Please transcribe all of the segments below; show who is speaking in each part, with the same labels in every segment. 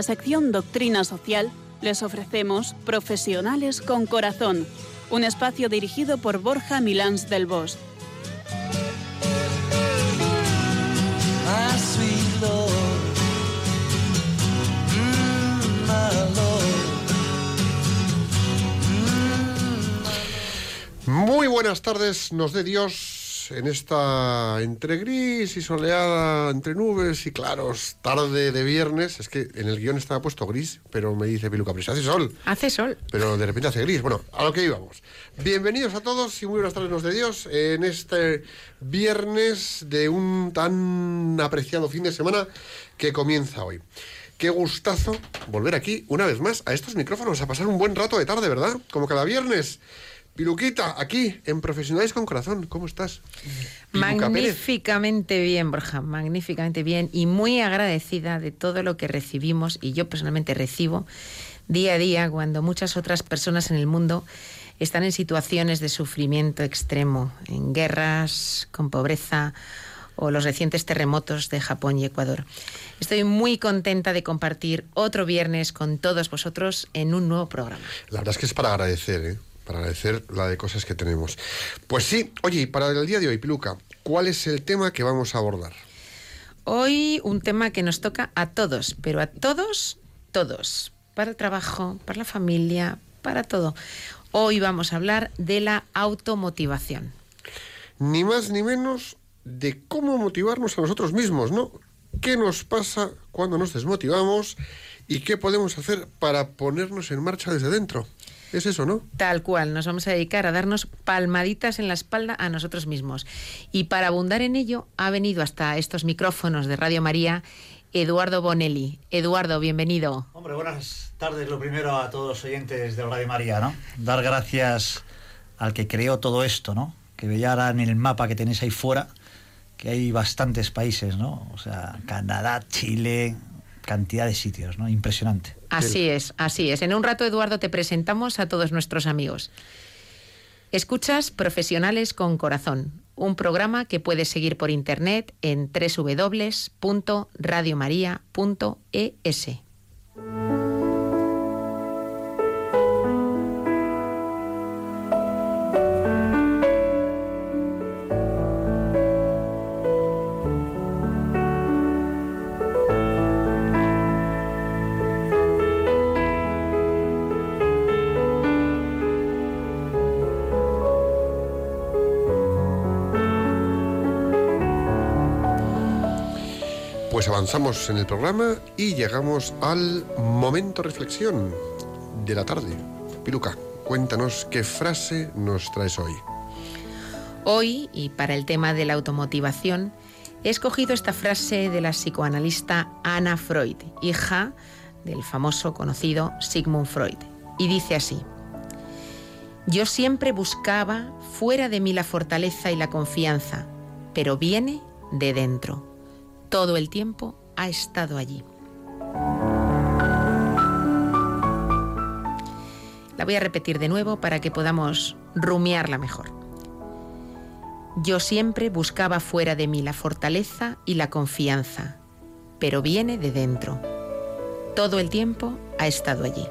Speaker 1: En la sección Doctrina Social les ofrecemos Profesionales con Corazón, un espacio dirigido por Borja Milans del Bosch.
Speaker 2: Muy buenas tardes, nos dé Dios en esta entre gris y soleada, entre nubes y claros, tarde de viernes. Es que en el guion estaba puesto gris, pero me dice Piluca, pero hace sol.
Speaker 3: Hace sol.
Speaker 2: Pero de repente hace gris. Bueno, a lo que íbamos. Bienvenidos a todos y muy buenas tardes, nos de Dios, en este viernes de un tan apreciado fin de semana que comienza hoy. Qué gustazo volver aquí una vez más a estos micrófonos a pasar un buen rato de tarde, ¿verdad? Como cada viernes. Piluquita, aquí, en Profesionales con Corazón. ¿Cómo estás?
Speaker 3: magníficamente bien, Borja, magníficamente bien y muy agradecida de todo lo que recibimos y yo personalmente recibo día a día cuando muchas otras personas en el mundo están en situaciones de sufrimiento extremo, en guerras, con pobreza o los recientes terremotos de Japón y Ecuador. Estoy muy contenta de compartir otro viernes con todos vosotros en un nuevo programa.
Speaker 2: La verdad es que es para agradecer, ¿eh? Para agradecer la de cosas que tenemos. Pues sí, oye, y para el día de hoy, Piluca, ¿cuál es el tema que vamos a abordar?
Speaker 3: Hoy un tema que nos toca a todos, pero a todos, todos, para el trabajo, para la familia, para todo. Hoy vamos a hablar de la automotivación.
Speaker 2: Ni más ni menos de cómo motivarnos a nosotros mismos, ¿no? ¿Qué nos pasa cuando nos desmotivamos y qué podemos hacer para ponernos en marcha desde dentro? Es eso, ¿no?
Speaker 3: Tal cual, nos vamos a dedicar a darnos palmaditas en la espalda a nosotros mismos. Y para abundar en ello, ha venido hasta estos micrófonos de Radio María Eduardo Bonelli. Eduardo, bienvenido.
Speaker 4: Hombre, buenas tardes. Lo primero a todos los oyentes de Radio María, ¿no? Dar gracias al que creó todo esto, ¿no? Que vean en el mapa que tenéis ahí fuera, que hay bastantes países, ¿no? O sea, Canadá, Chile, cantidad de sitios, ¿no? Impresionante.
Speaker 3: Así es, así es. En un rato, Eduardo, te presentamos a todos nuestros amigos. Escuchas Profesionales con Corazón, un programa que puedes seguir por internet en www.radiomaria.es.
Speaker 2: avanzamos en el programa y llegamos al momento reflexión de la tarde. Piluca, cuéntanos qué frase nos traes hoy.
Speaker 3: Hoy, y para el tema de la automotivación, he escogido esta frase de la psicoanalista Anna Freud, hija del famoso conocido Sigmund Freud. Y dice así, yo siempre buscaba fuera de mí la fortaleza y la confianza, pero viene de dentro todo el tiempo ha estado allí. La voy a repetir de nuevo para que podamos rumiarla mejor. Yo siempre buscaba fuera de mí la fortaleza y la confianza, pero viene de dentro. Todo el tiempo ha estado allí.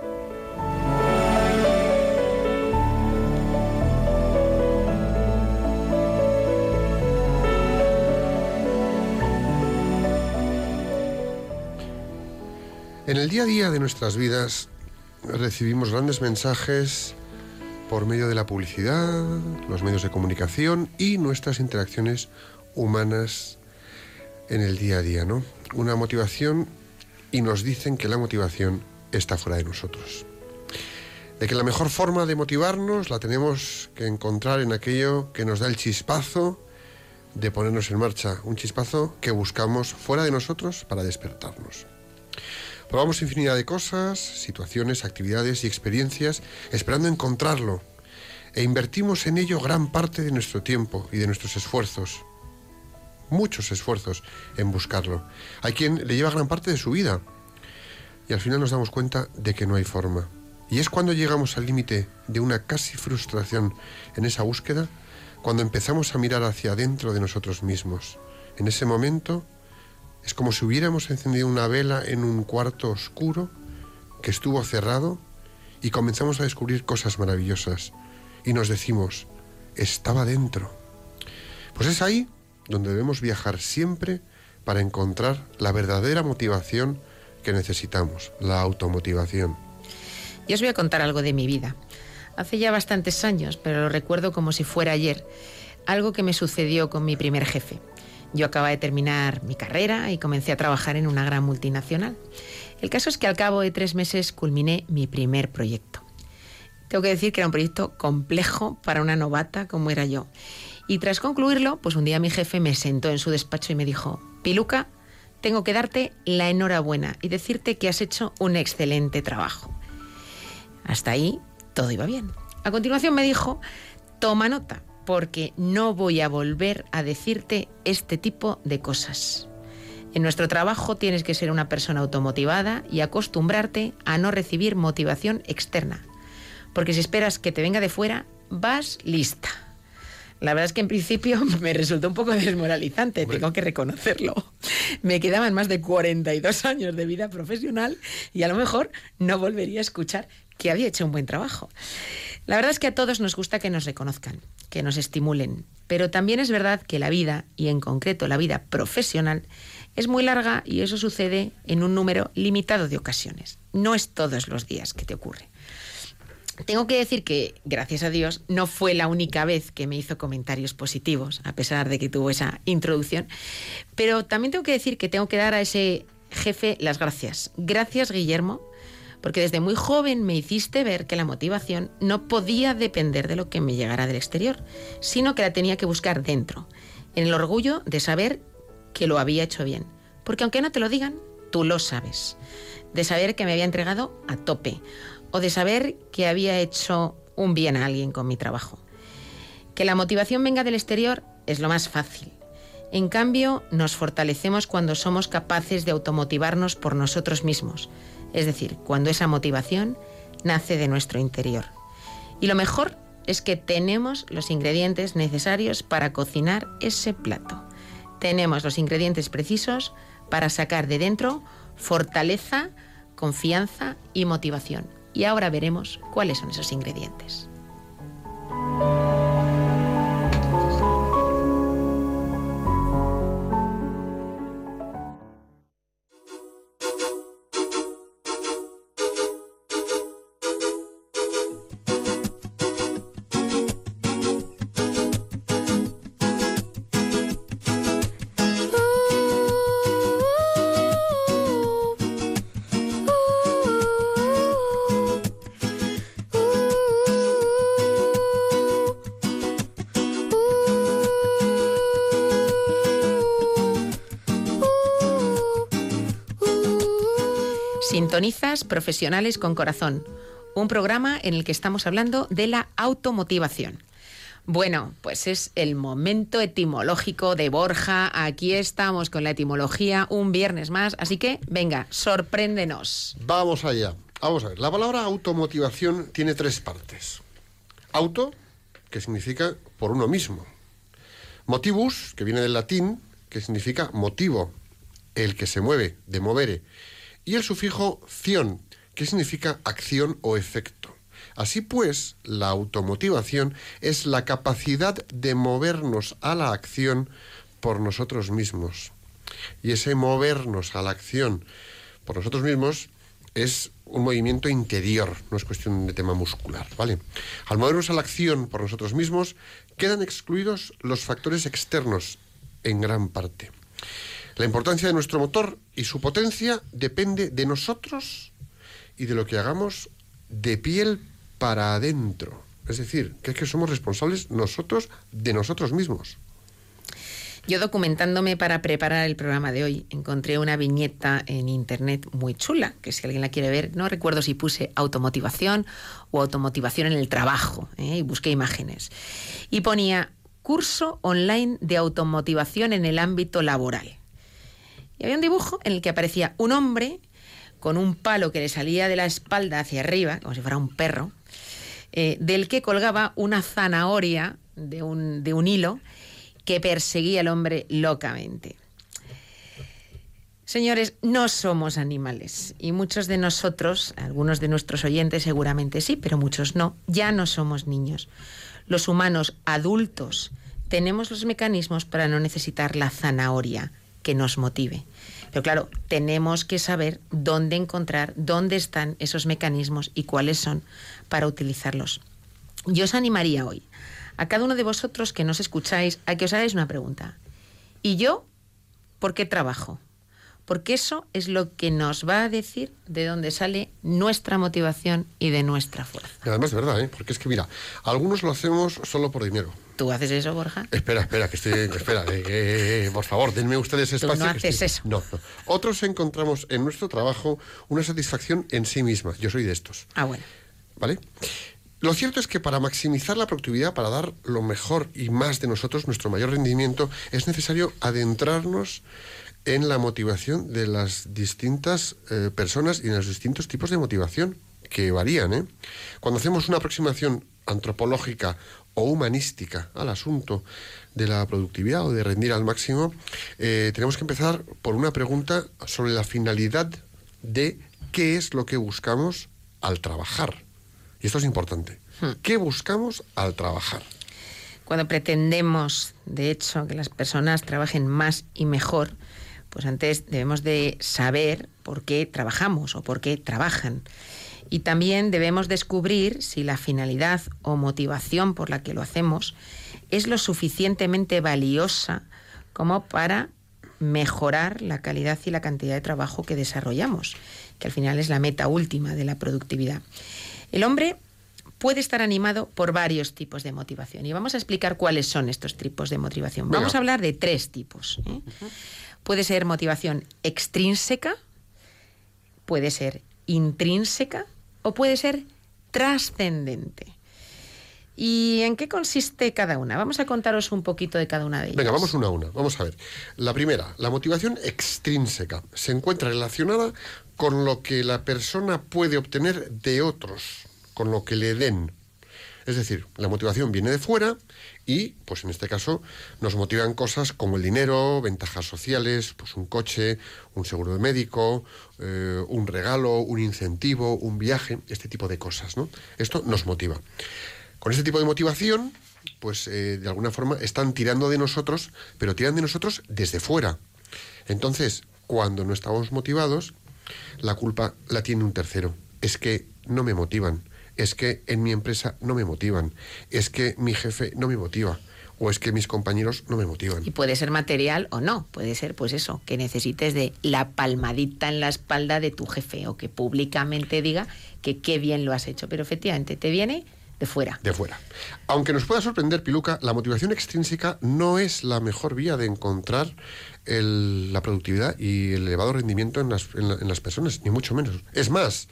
Speaker 2: En el día a día de nuestras vidas recibimos grandes mensajes por medio de la publicidad, los medios de comunicación y nuestras interacciones humanas en el día a día, ¿no? Una motivación y nos dicen que la motivación está fuera de nosotros. De que la mejor forma de motivarnos la tenemos que encontrar en aquello que nos da el chispazo de ponernos en marcha, un chispazo que buscamos fuera de nosotros para despertarnos. Probamos infinidad de cosas, situaciones, actividades y experiencias esperando encontrarlo e invertimos en ello gran parte de nuestro tiempo y de nuestros esfuerzos. Muchos esfuerzos en buscarlo. Hay quien le lleva gran parte de su vida y al final nos damos cuenta de que no hay forma. Y es cuando llegamos al límite de una casi frustración en esa búsqueda, cuando empezamos a mirar hacia adentro de nosotros mismos. En ese momento Es como si hubiéramos encendido una vela en un cuarto oscuro que estuvo cerrado y comenzamos a descubrir cosas maravillosas. Y nos decimos, estaba dentro. Pues es ahí donde debemos viajar siempre para encontrar la verdadera motivación que necesitamos, la automotivación.
Speaker 3: Yo os voy a contar algo de mi vida. Hace ya bastantes años, pero lo recuerdo como si fuera ayer, algo que me sucedió con mi primer jefe. Yo acababa de terminar mi carrera y comencé a trabajar en una gran multinacional. El caso es que al cabo de tres meses culminé mi primer proyecto. Tengo que decir que era un proyecto complejo para una novata como era yo. Y tras concluirlo, pues un día mi jefe me sentó en su despacho y me dijo, Piluca, tengo que darte la enhorabuena y decirte que has hecho un excelente trabajo. Hasta ahí todo iba bien. A continuación me dijo, toma nota, porque no voy a volver a decirte este tipo de cosas. En nuestro trabajo tienes que ser una persona automotivada y acostumbrarte a no recibir motivación externa. Porque si esperas que te venga de fuera, vas lista. La verdad es que en principio me resultó un poco desmoralizante, tengo que reconocerlo. Me quedaban más de 42 años de vida profesional y a lo mejor no volvería a escuchar que había hecho un buen trabajo. La verdad es que a todos nos gusta que nos reconozcan, que nos estimulen, pero también es verdad que la vida, y en concreto la vida profesional, es muy larga y eso sucede en un número limitado de ocasiones. No es todos los días que te ocurre. Tengo que decir que, gracias a Dios, no fue la única vez que me hizo comentarios positivos, a pesar de que tuvo esa introducción. Pero también tengo que decir que tengo que dar a ese jefe las gracias. Gracias, Guillermo, porque desde muy joven me hiciste ver que la motivación no podía depender de lo que me llegara del exterior, sino que la tenía que buscar dentro, en el orgullo de saber que lo había hecho bien. Porque aunque no te lo digan, tú lo sabes. De saber que me había entregado a tope o de saber que había hecho un bien a alguien con mi trabajo. Que la motivación venga del exterior es lo más fácil. En cambio, nos fortalecemos cuando somos capaces de automotivarnos por nosotros mismos, es decir, cuando esa motivación nace de nuestro interior. Y lo mejor es que tenemos los ingredientes necesarios para cocinar ese plato. Tenemos los ingredientes precisos para sacar de dentro fortaleza, confianza y motivación. Y ahora veremos cuáles son esos ingredientes. Profesionales con Corazón, un programa en el que estamos hablando de la automotivación. Bueno, pues es el momento etimológico de Borja. Aquí estamos con la etimología un viernes más, así que venga, sorpréndenos.
Speaker 2: Vamos allá. Vamos a ver, la palabra automotivación tiene tres partes. Auto, que significa por uno mismo. Motivus, que viene del latín, que significa motivo, el que se mueve, de movere y el sufijo ción, que significa acción o efecto. Así pues, la automotivación es la capacidad de movernos a la acción por nosotros mismos. Y ese movernos a la acción por nosotros mismos es un movimiento interior, no es cuestión de tema muscular, ¿vale? Al movernos a la acción por nosotros mismos, quedan excluidos los factores externos en gran parte. La importancia de nuestro motor y su potencia depende de nosotros y de lo que hagamos de piel para adentro. Es decir, que es que somos responsables nosotros de nosotros mismos.
Speaker 3: Yo documentándome para preparar el programa de hoy, encontré una viñeta en internet muy chula, que si alguien la quiere ver, no recuerdo si puse automotivación o automotivación en el trabajo, ¿eh? y busqué imágenes. Y ponía curso online de automotivación en el ámbito laboral. Y había un dibujo en el que aparecía un hombre con un palo que le salía de la espalda hacia arriba, como si fuera un perro, eh, del que colgaba una zanahoria de un, de un hilo que perseguía al hombre locamente. Señores, no somos animales y muchos de nosotros, algunos de nuestros oyentes seguramente sí, pero muchos no, ya no somos niños. Los humanos adultos tenemos los mecanismos para no necesitar la zanahoria que nos motive. Pero claro, tenemos que saber dónde encontrar, dónde están esos mecanismos y cuáles son para utilizarlos. Yo os animaría hoy a cada uno de vosotros que nos escucháis a que os hagáis una pregunta. ¿Y yo por qué trabajo? Porque eso es lo que nos va a decir de dónde sale nuestra motivación y de nuestra fuerza.
Speaker 2: Y además, de verdad, ¿eh? porque es que mira, algunos lo hacemos solo por dinero.
Speaker 3: ¿Tú haces eso, Borja?
Speaker 2: Espera, espera, que estoy. Espera, eh, eh, por favor, denme ustedes espacio.
Speaker 3: Tú no haces
Speaker 2: estoy-
Speaker 3: eso.
Speaker 2: No, no. Otros encontramos en nuestro trabajo una satisfacción en sí misma. Yo soy de estos.
Speaker 3: Ah, bueno.
Speaker 2: ¿Vale? Lo cierto es que para maximizar la productividad, para dar lo mejor y más de nosotros, nuestro mayor rendimiento, es necesario adentrarnos en la motivación de las distintas eh, personas y en los distintos tipos de motivación que varían. ¿eh? Cuando hacemos una aproximación antropológica o humanística al asunto de la productividad o de rendir al máximo, eh, tenemos que empezar por una pregunta sobre la finalidad de qué es lo que buscamos al trabajar. Y esto es importante. ¿Qué buscamos al trabajar?
Speaker 3: Cuando pretendemos, de hecho, que las personas trabajen más y mejor, pues antes debemos de saber por qué trabajamos o por qué trabajan. Y también debemos descubrir si la finalidad o motivación por la que lo hacemos es lo suficientemente valiosa como para mejorar la calidad y la cantidad de trabajo que desarrollamos, que al final es la meta última de la productividad. El hombre puede estar animado por varios tipos de motivación y vamos a explicar cuáles son estos tipos de motivación. Vamos a hablar de tres tipos. ¿eh? Puede ser motivación extrínseca, puede ser intrínseca o puede ser trascendente. ¿Y en qué consiste cada una? Vamos a contaros un poquito de cada una de ellas.
Speaker 2: Venga, vamos una a una. Vamos a ver. La primera, la motivación extrínseca, se encuentra relacionada con lo que la persona puede obtener de otros, con lo que le den. Es decir, la motivación viene de fuera y, pues en este caso, nos motivan cosas como el dinero, ventajas sociales, pues un coche, un seguro de médico, eh, un regalo, un incentivo, un viaje, este tipo de cosas, ¿no? Esto nos motiva. Con este tipo de motivación, pues eh, de alguna forma están tirando de nosotros, pero tiran de nosotros desde fuera. Entonces, cuando no estamos motivados, la culpa la tiene un tercero. Es que no me motivan, es que en mi empresa no me motivan, es que mi jefe no me motiva, o es que mis compañeros no me motivan.
Speaker 3: Y puede ser material o no, puede ser pues eso, que necesites de la palmadita en la espalda de tu jefe o que públicamente diga que qué bien lo has hecho, pero efectivamente te viene de fuera.
Speaker 2: de fuera. Aunque nos pueda sorprender, Piluca, la motivación extrínseca no es la mejor vía de encontrar el- la productividad y el elevado rendimiento en las, en la- en las personas, ni mucho menos. Es más,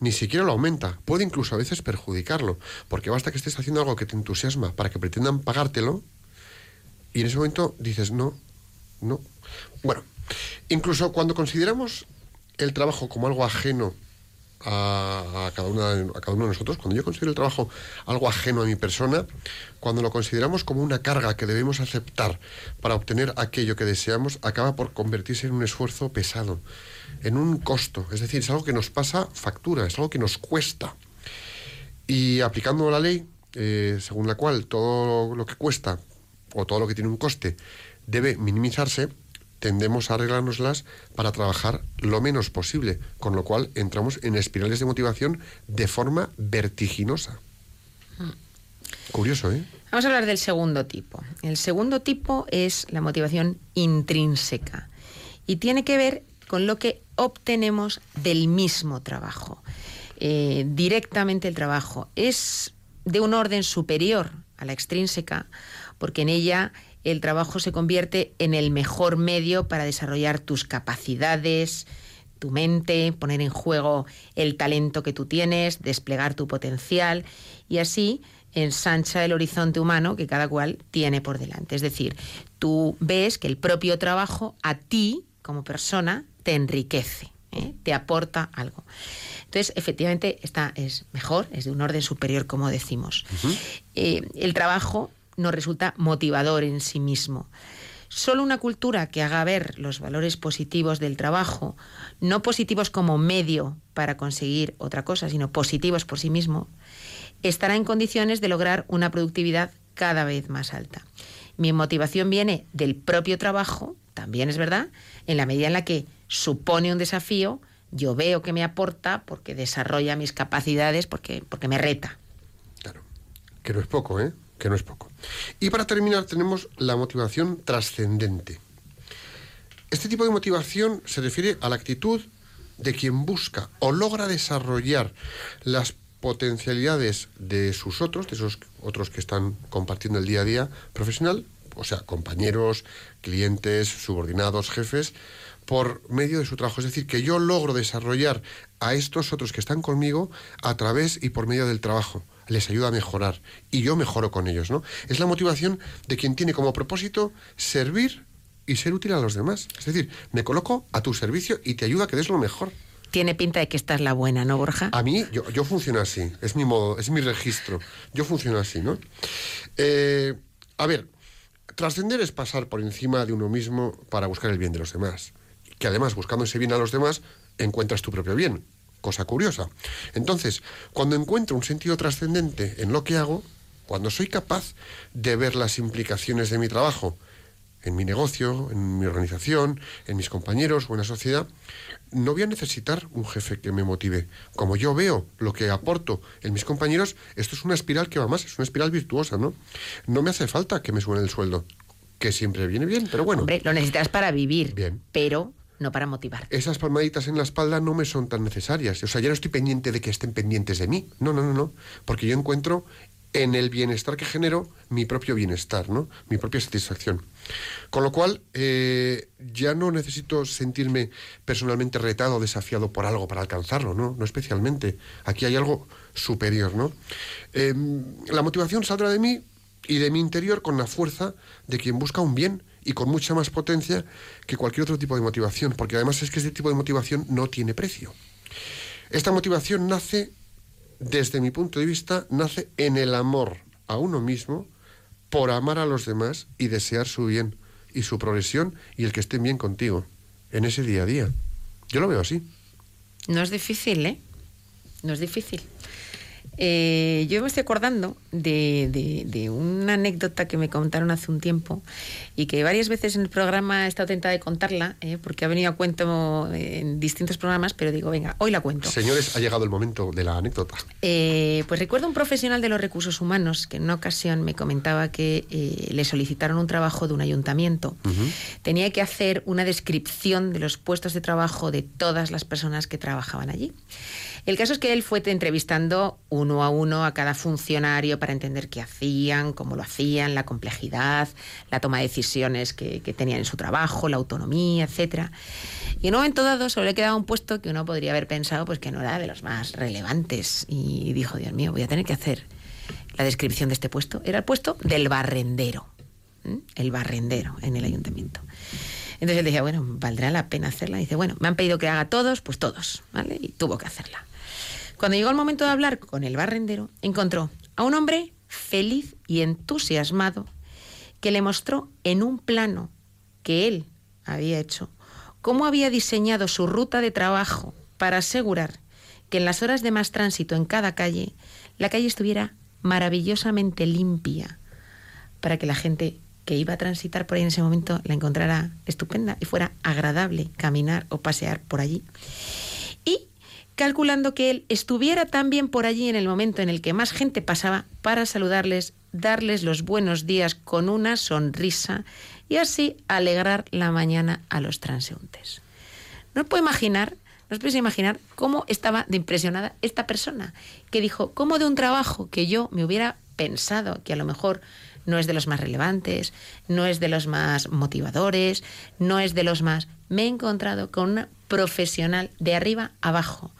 Speaker 2: ni siquiera lo aumenta, puede incluso a veces perjudicarlo, porque basta que estés haciendo algo que te entusiasma para que pretendan pagártelo y en ese momento dices, no, no. Bueno, incluso cuando consideramos el trabajo como algo ajeno a, cada una, a cada uno de nosotros, cuando yo considero el trabajo algo ajeno a mi persona, cuando lo consideramos como una carga que debemos aceptar para obtener aquello que deseamos, acaba por convertirse en un esfuerzo pesado, en un costo. Es decir, es algo que nos pasa factura, es algo que nos cuesta. Y aplicando la ley, eh, según la cual todo lo que cuesta o todo lo que tiene un coste debe minimizarse, tendemos a arreglárnoslas para trabajar lo menos posible, con lo cual entramos en espirales de motivación de forma vertiginosa. Curioso, ¿eh?
Speaker 3: Vamos a hablar del segundo tipo. El segundo tipo es la motivación intrínseca y tiene que ver con lo que obtenemos del mismo trabajo. Eh, directamente el trabajo es de un orden superior a la extrínseca porque en ella el trabajo se convierte en el mejor medio para desarrollar tus capacidades, tu mente, poner en juego el talento que tú tienes, desplegar tu potencial y así ensancha el horizonte humano que cada cual tiene por delante. Es decir, tú ves que el propio trabajo a ti como persona te enriquece, ¿eh? te aporta algo. Entonces, efectivamente, esta es mejor, es de un orden superior, como decimos. Eh, el trabajo nos resulta motivador en sí mismo. Solo una cultura que haga ver los valores positivos del trabajo, no positivos como medio para conseguir otra cosa, sino positivos por sí mismo, estará en condiciones de lograr una productividad cada vez más alta. Mi motivación viene del propio trabajo, también es verdad, en la medida en la que supone un desafío, yo veo que me aporta porque desarrolla mis capacidades, porque, porque me reta.
Speaker 2: Claro, que no es poco, ¿eh? Que no es poco. Y para terminar tenemos la motivación trascendente. Este tipo de motivación se refiere a la actitud de quien busca o logra desarrollar las potencialidades de sus otros, de esos otros que están compartiendo el día a día profesional, o sea, compañeros, clientes, subordinados, jefes, por medio de su trabajo. Es decir, que yo logro desarrollar a estos otros que están conmigo a través y por medio del trabajo. Les ayuda a mejorar y yo mejoro con ellos, ¿no? Es la motivación de quien tiene como propósito servir y ser útil a los demás. Es decir, me coloco a tu servicio y te ayuda a que des lo mejor.
Speaker 3: Tiene pinta de que esta es la buena, ¿no, Borja?
Speaker 2: A mí, yo, yo funciono así, es mi modo, es mi registro. Yo funciono así, ¿no? Eh, a ver, trascender es pasar por encima de uno mismo para buscar el bien de los demás. Que además, buscando ese bien a los demás, encuentras tu propio bien. Cosa curiosa. Entonces, cuando encuentro un sentido trascendente en lo que hago, cuando soy capaz de ver las implicaciones de mi trabajo en mi negocio, en mi organización, en mis compañeros o en la sociedad, no voy a necesitar un jefe que me motive. Como yo veo lo que aporto en mis compañeros, esto es una espiral que va más, es una espiral virtuosa, ¿no? No me hace falta que me suene el sueldo, que siempre viene bien, pero bueno.
Speaker 3: Hombre, lo necesitas para vivir, bien. pero no para motivar.
Speaker 2: Esas palmaditas en la espalda no me son tan necesarias. O sea, ya no estoy pendiente de que estén pendientes de mí. No, no, no, no. Porque yo encuentro en el bienestar que genero mi propio bienestar, ¿no? Mi propia satisfacción. Con lo cual, eh, ya no necesito sentirme personalmente retado o desafiado por algo para alcanzarlo, ¿no? No especialmente. Aquí hay algo superior, ¿no? Em, la motivación saldrá de mí y de mi interior con la fuerza de quien busca un bien y con mucha más potencia que cualquier otro tipo de motivación, porque además es que este tipo de motivación no tiene precio. Esta motivación nace, desde mi punto de vista, nace en el amor a uno mismo, por amar a los demás y desear su bien y su progresión y el que estén bien contigo en ese día a día. Yo lo veo así.
Speaker 3: No es difícil, ¿eh? No es difícil. Eh, yo me estoy acordando de, una anécdota que me contaron hace un tiempo y que varias veces en el programa he estado tentada de contarla, eh, porque ha venido a cuento en distintos programas, pero digo, venga, hoy la cuento.
Speaker 2: Señores, ha llegado el momento de la anécdota.
Speaker 3: Eh, pues recuerdo un profesional de los recursos humanos que en una ocasión me comentaba que le solicitaron un trabajo de un ayuntamiento. Tenía que hacer una descripción de los puestos de trabajo de todas las personas que trabajaban allí. El caso es que él fue entrevistando uno a uno a cada funcionario para entender qué hacían, cómo lo hacían, la complejidad, la toma de decisiones que, tenían en su trabajo, la autonomía, etcétera. Y en un momento dado solo le quedaba un puesto que uno podría haber pensado pues que no era de los más relevantes. Y dijo, Dios mío, voy a tener que hacer la descripción de este puesto. Era el puesto del barrendero. El barrendero en el ayuntamiento. Entonces él decía, bueno, valdrá la pena hacerla. Y dice, bueno, me han pedido que haga todos, pues todos, ¿vale? Y tuvo que hacerla. Cuando llegó el momento de hablar con el barrendero, encontró a un hombre feliz y entusiasmado que le mostró en un plano que él había hecho cómo había diseñado su ruta de trabajo para asegurar que en las horas de más tránsito en cada calle, la calle estuviera maravillosamente limpia para que la gente que iba a transitar por ahí en ese momento la encontrara estupenda y fuera agradable caminar o pasear por allí calculando que él estuviera también por allí en el momento en el que más gente pasaba para saludarles, darles los buenos días con una sonrisa y así alegrar la mañana a los transeúntes. No os puedo imaginar, no os imaginar cómo estaba de impresionada esta persona, que dijo, ¿cómo de un trabajo que yo me hubiera pensado que a lo mejor no es de los más relevantes, no es de los más motivadores, no es de los más... Me he encontrado con una profesional de arriba abajo,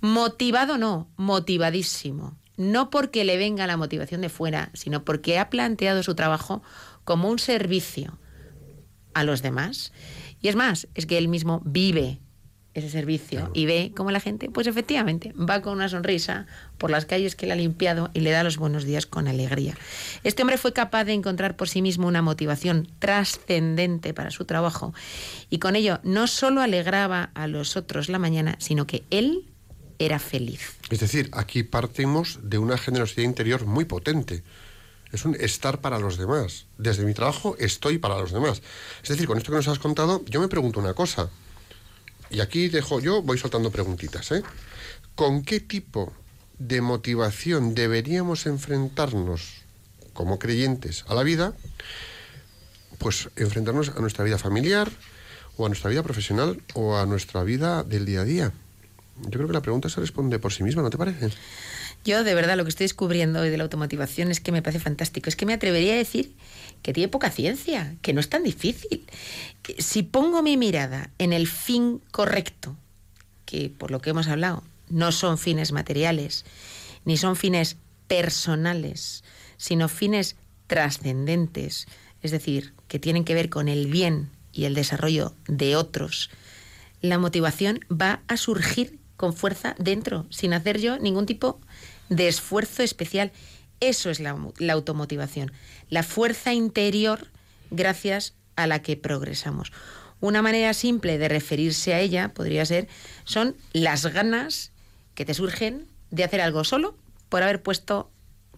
Speaker 3: Motivado no, motivadísimo. No porque le venga la motivación de fuera, sino porque ha planteado su trabajo como un servicio a los demás. Y es más, es que él mismo vive ese servicio y ve cómo la gente, pues efectivamente, va con una sonrisa por las calles que le ha limpiado y le da los buenos días con alegría. Este hombre fue capaz de encontrar por sí mismo una motivación trascendente para su trabajo y con ello no solo alegraba a los otros la mañana, sino que él era feliz.
Speaker 2: Es decir, aquí partimos de una generosidad interior muy potente. Es un estar para los demás. Desde mi trabajo estoy para los demás. Es decir, con esto que nos has contado, yo me pregunto una cosa. Y aquí dejo, yo voy soltando preguntitas. ¿eh? ¿Con qué tipo de motivación deberíamos enfrentarnos como creyentes a la vida? Pues enfrentarnos a nuestra vida familiar, o a nuestra vida profesional, o a nuestra vida del día a día. Yo creo que la pregunta se responde por sí misma, ¿no te parece?
Speaker 3: Yo, de verdad, lo que estoy descubriendo hoy de la automotivación es que me parece fantástico. Es que me atrevería a decir que tiene poca ciencia, que no es tan difícil. Si pongo mi mirada en el fin correcto, que por lo que hemos hablado, no son fines materiales, ni son fines personales, sino fines trascendentes, es decir, que tienen que ver con el bien y el desarrollo de otros, la motivación va a surgir con fuerza dentro, sin hacer yo ningún tipo de esfuerzo especial. Eso es la, automotivación, la fuerza interior gracias a la que progresamos. Una manera simple de referirse a ella podría ser, son las ganas que te surgen de hacer algo solo por haber puesto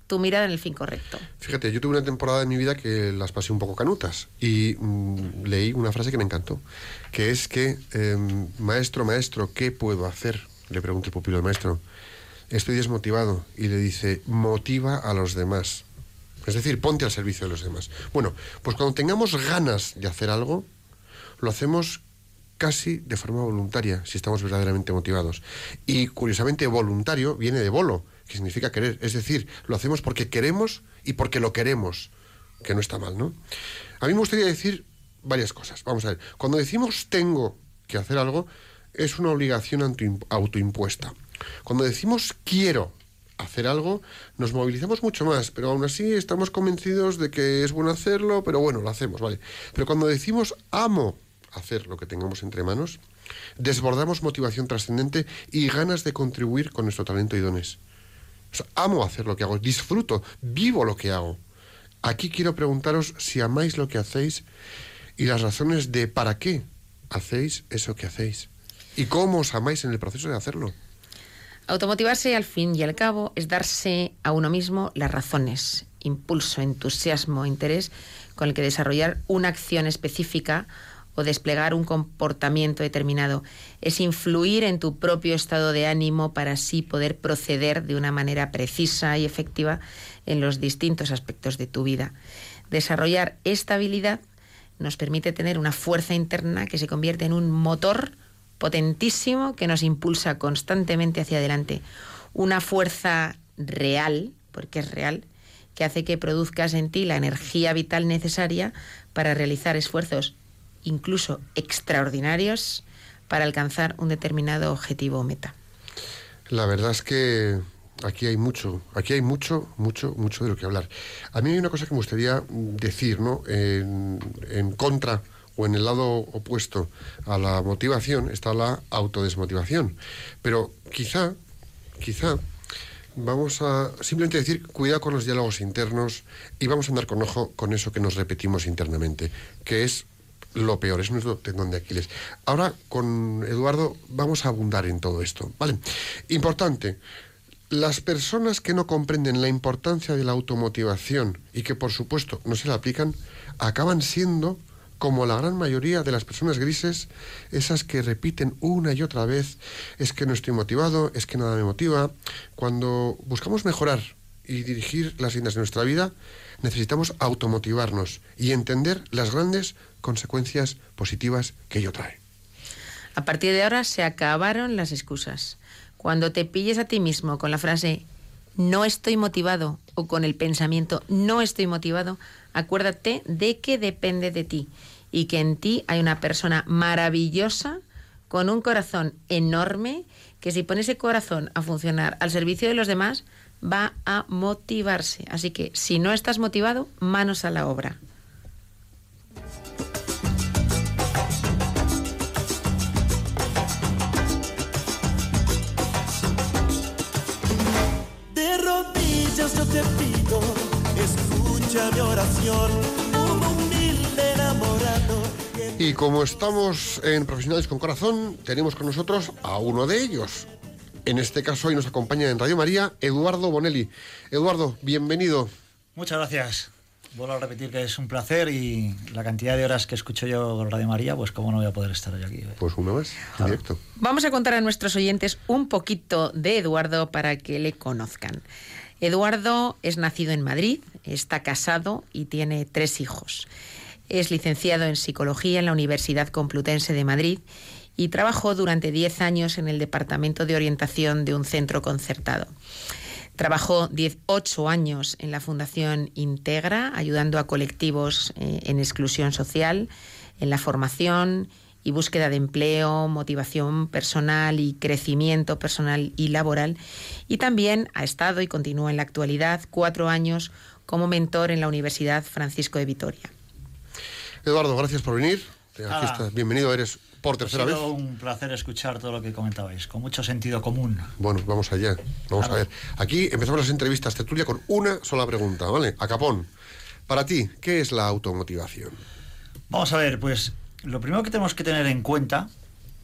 Speaker 3: tu mirada en el fin correcto.
Speaker 2: Fíjate, yo tuve una temporada de mi vida que las pasé un poco canutas y mm, leí una frase que me encantó, que es que, em, maestro, maestro, ¿qué puedo hacer? Le pregunta el pupilo al maestro estoy desmotivado. Y le dice, motiva a los demás. Es decir, ponte al servicio de los demás. Bueno, pues cuando tengamos ganas de hacer algo, lo hacemos casi de forma voluntaria, si estamos verdaderamente motivados. Y curiosamente, voluntario viene de bolo, que significa querer. Es decir, lo hacemos porque queremos y porque lo queremos, que no está mal, ¿no? A mí me gustaría decir varias cosas. Vamos a ver, cuando decimos tengo que hacer algo, es una obligación autoimpuesta. Cuando decimos quiero hacer algo, nos movilizamos mucho más, pero aún así estamos convencidos de que es bueno hacerlo, pero bueno, lo hacemos, ¿vale? Pero cuando decimos amo hacer lo que tengamos entre manos, desbordamos motivación trascendente y ganas de contribuir con nuestro talento y dones. amo hacer lo que hago, disfruto, vivo lo que hago. Aquí quiero preguntaros si amáis lo que hacéis y las razones de para qué hacéis eso que hacéis y cómo os amáis en el proceso de hacerlo.
Speaker 3: Automotivarse al fin y al cabo es darse a uno mismo las razones, impulso, entusiasmo, interés con el que desarrollar una acción específica o desplegar un comportamiento determinado. Es influir en tu propio estado de ánimo para así poder proceder de una manera precisa y efectiva en los distintos aspectos de tu vida. Desarrollar esta habilidad nos permite tener una fuerza interna que se convierte en un motor potentísimo que nos impulsa constantemente hacia adelante. Una fuerza real, porque es real, que hace que produzcas en ti la energía vital necesaria para realizar esfuerzos incluso extraordinarios para alcanzar un determinado objetivo o meta.
Speaker 2: La verdad es que aquí hay mucho, aquí hay mucho, mucho, mucho de lo que hablar. A mí hay una cosa que me gustaría decir, ¿no? En, en contra o en el lado opuesto a la motivación está la autodesmotivación. Pero quizá, quizá, vamos a simplemente decir, cuidado con los diálogos internos y vamos a andar con ojo con eso que nos repetimos internamente, que es lo peor, es nuestro tendón de Aquiles. Ahora, con Eduardo, vamos a abundar en todo esto, ¿vale? Importante, las personas que no comprenden la importancia de la automotivación y que, por supuesto, no se la aplican, acaban siendo como la gran mayoría de las personas grises, esas que repiten una y otra vez, es que no estoy motivado, es que nada me motiva. Cuando buscamos mejorar y dirigir las riendas de nuestra vida, necesitamos automotivarnos y entender las grandes consecuencias positivas que ello trae.
Speaker 3: A partir de ahora se acabaron las excusas. Cuando te pilles a ti mismo con la frase no estoy motivado o con el pensamiento no estoy motivado, Acuérdate de que depende de ti y que en ti hay una persona maravillosa con un corazón enorme que si pone ese corazón a funcionar al servicio de los demás va a motivarse. Así que si no estás motivado, manos a la obra.
Speaker 5: De rodillas yo te pido escucha mi oración, un humilde enamorado.
Speaker 2: Y como estamos en Profesionales con Corazón, tenemos con nosotros a uno de ellos. En este caso hoy nos acompaña en Radio María Eduardo Bonelli. Eduardo, bienvenido.
Speaker 4: Muchas gracias. Vuelvo a repetir que es un placer y la cantidad de horas que escucho yo Radio María, pues cómo no voy a poder estar hoy aquí. ¿eh?
Speaker 2: Pues una más, en directo.
Speaker 3: Vamos a contar a nuestros oyentes un poquito de Eduardo para que le conozcan. Eduardo es nacido en Madrid, está casado y tiene tres hijos. Es licenciado en Psicología en la Universidad Complutense de Madrid y trabajó durante 10 años en el Departamento de Orientación de un centro concertado. Trabajó 18 años en la Fundación Integra, ayudando a colectivos eh, en exclusión social, en la formación y búsqueda de empleo, motivación personal y crecimiento personal y laboral. Y también ha estado y continúa en la actualidad cuatro años como mentor en la Universidad Francisco de Vitoria.
Speaker 2: Eduardo, gracias por venir. Aquí estás. Bienvenido, eres por tercera
Speaker 4: ha
Speaker 2: vez.
Speaker 4: sido un placer escuchar todo lo que comentabais, con mucho sentido común.
Speaker 2: Bueno, vamos allá. Vamos
Speaker 4: Claro.
Speaker 2: a ver. Aquí empezamos las entrevistas tertulia con una sola pregunta, ¿vale? A capón. Para ti, ¿qué es la automotivación?
Speaker 4: Vamos a ver, pues lo primero que tenemos que tener en cuenta,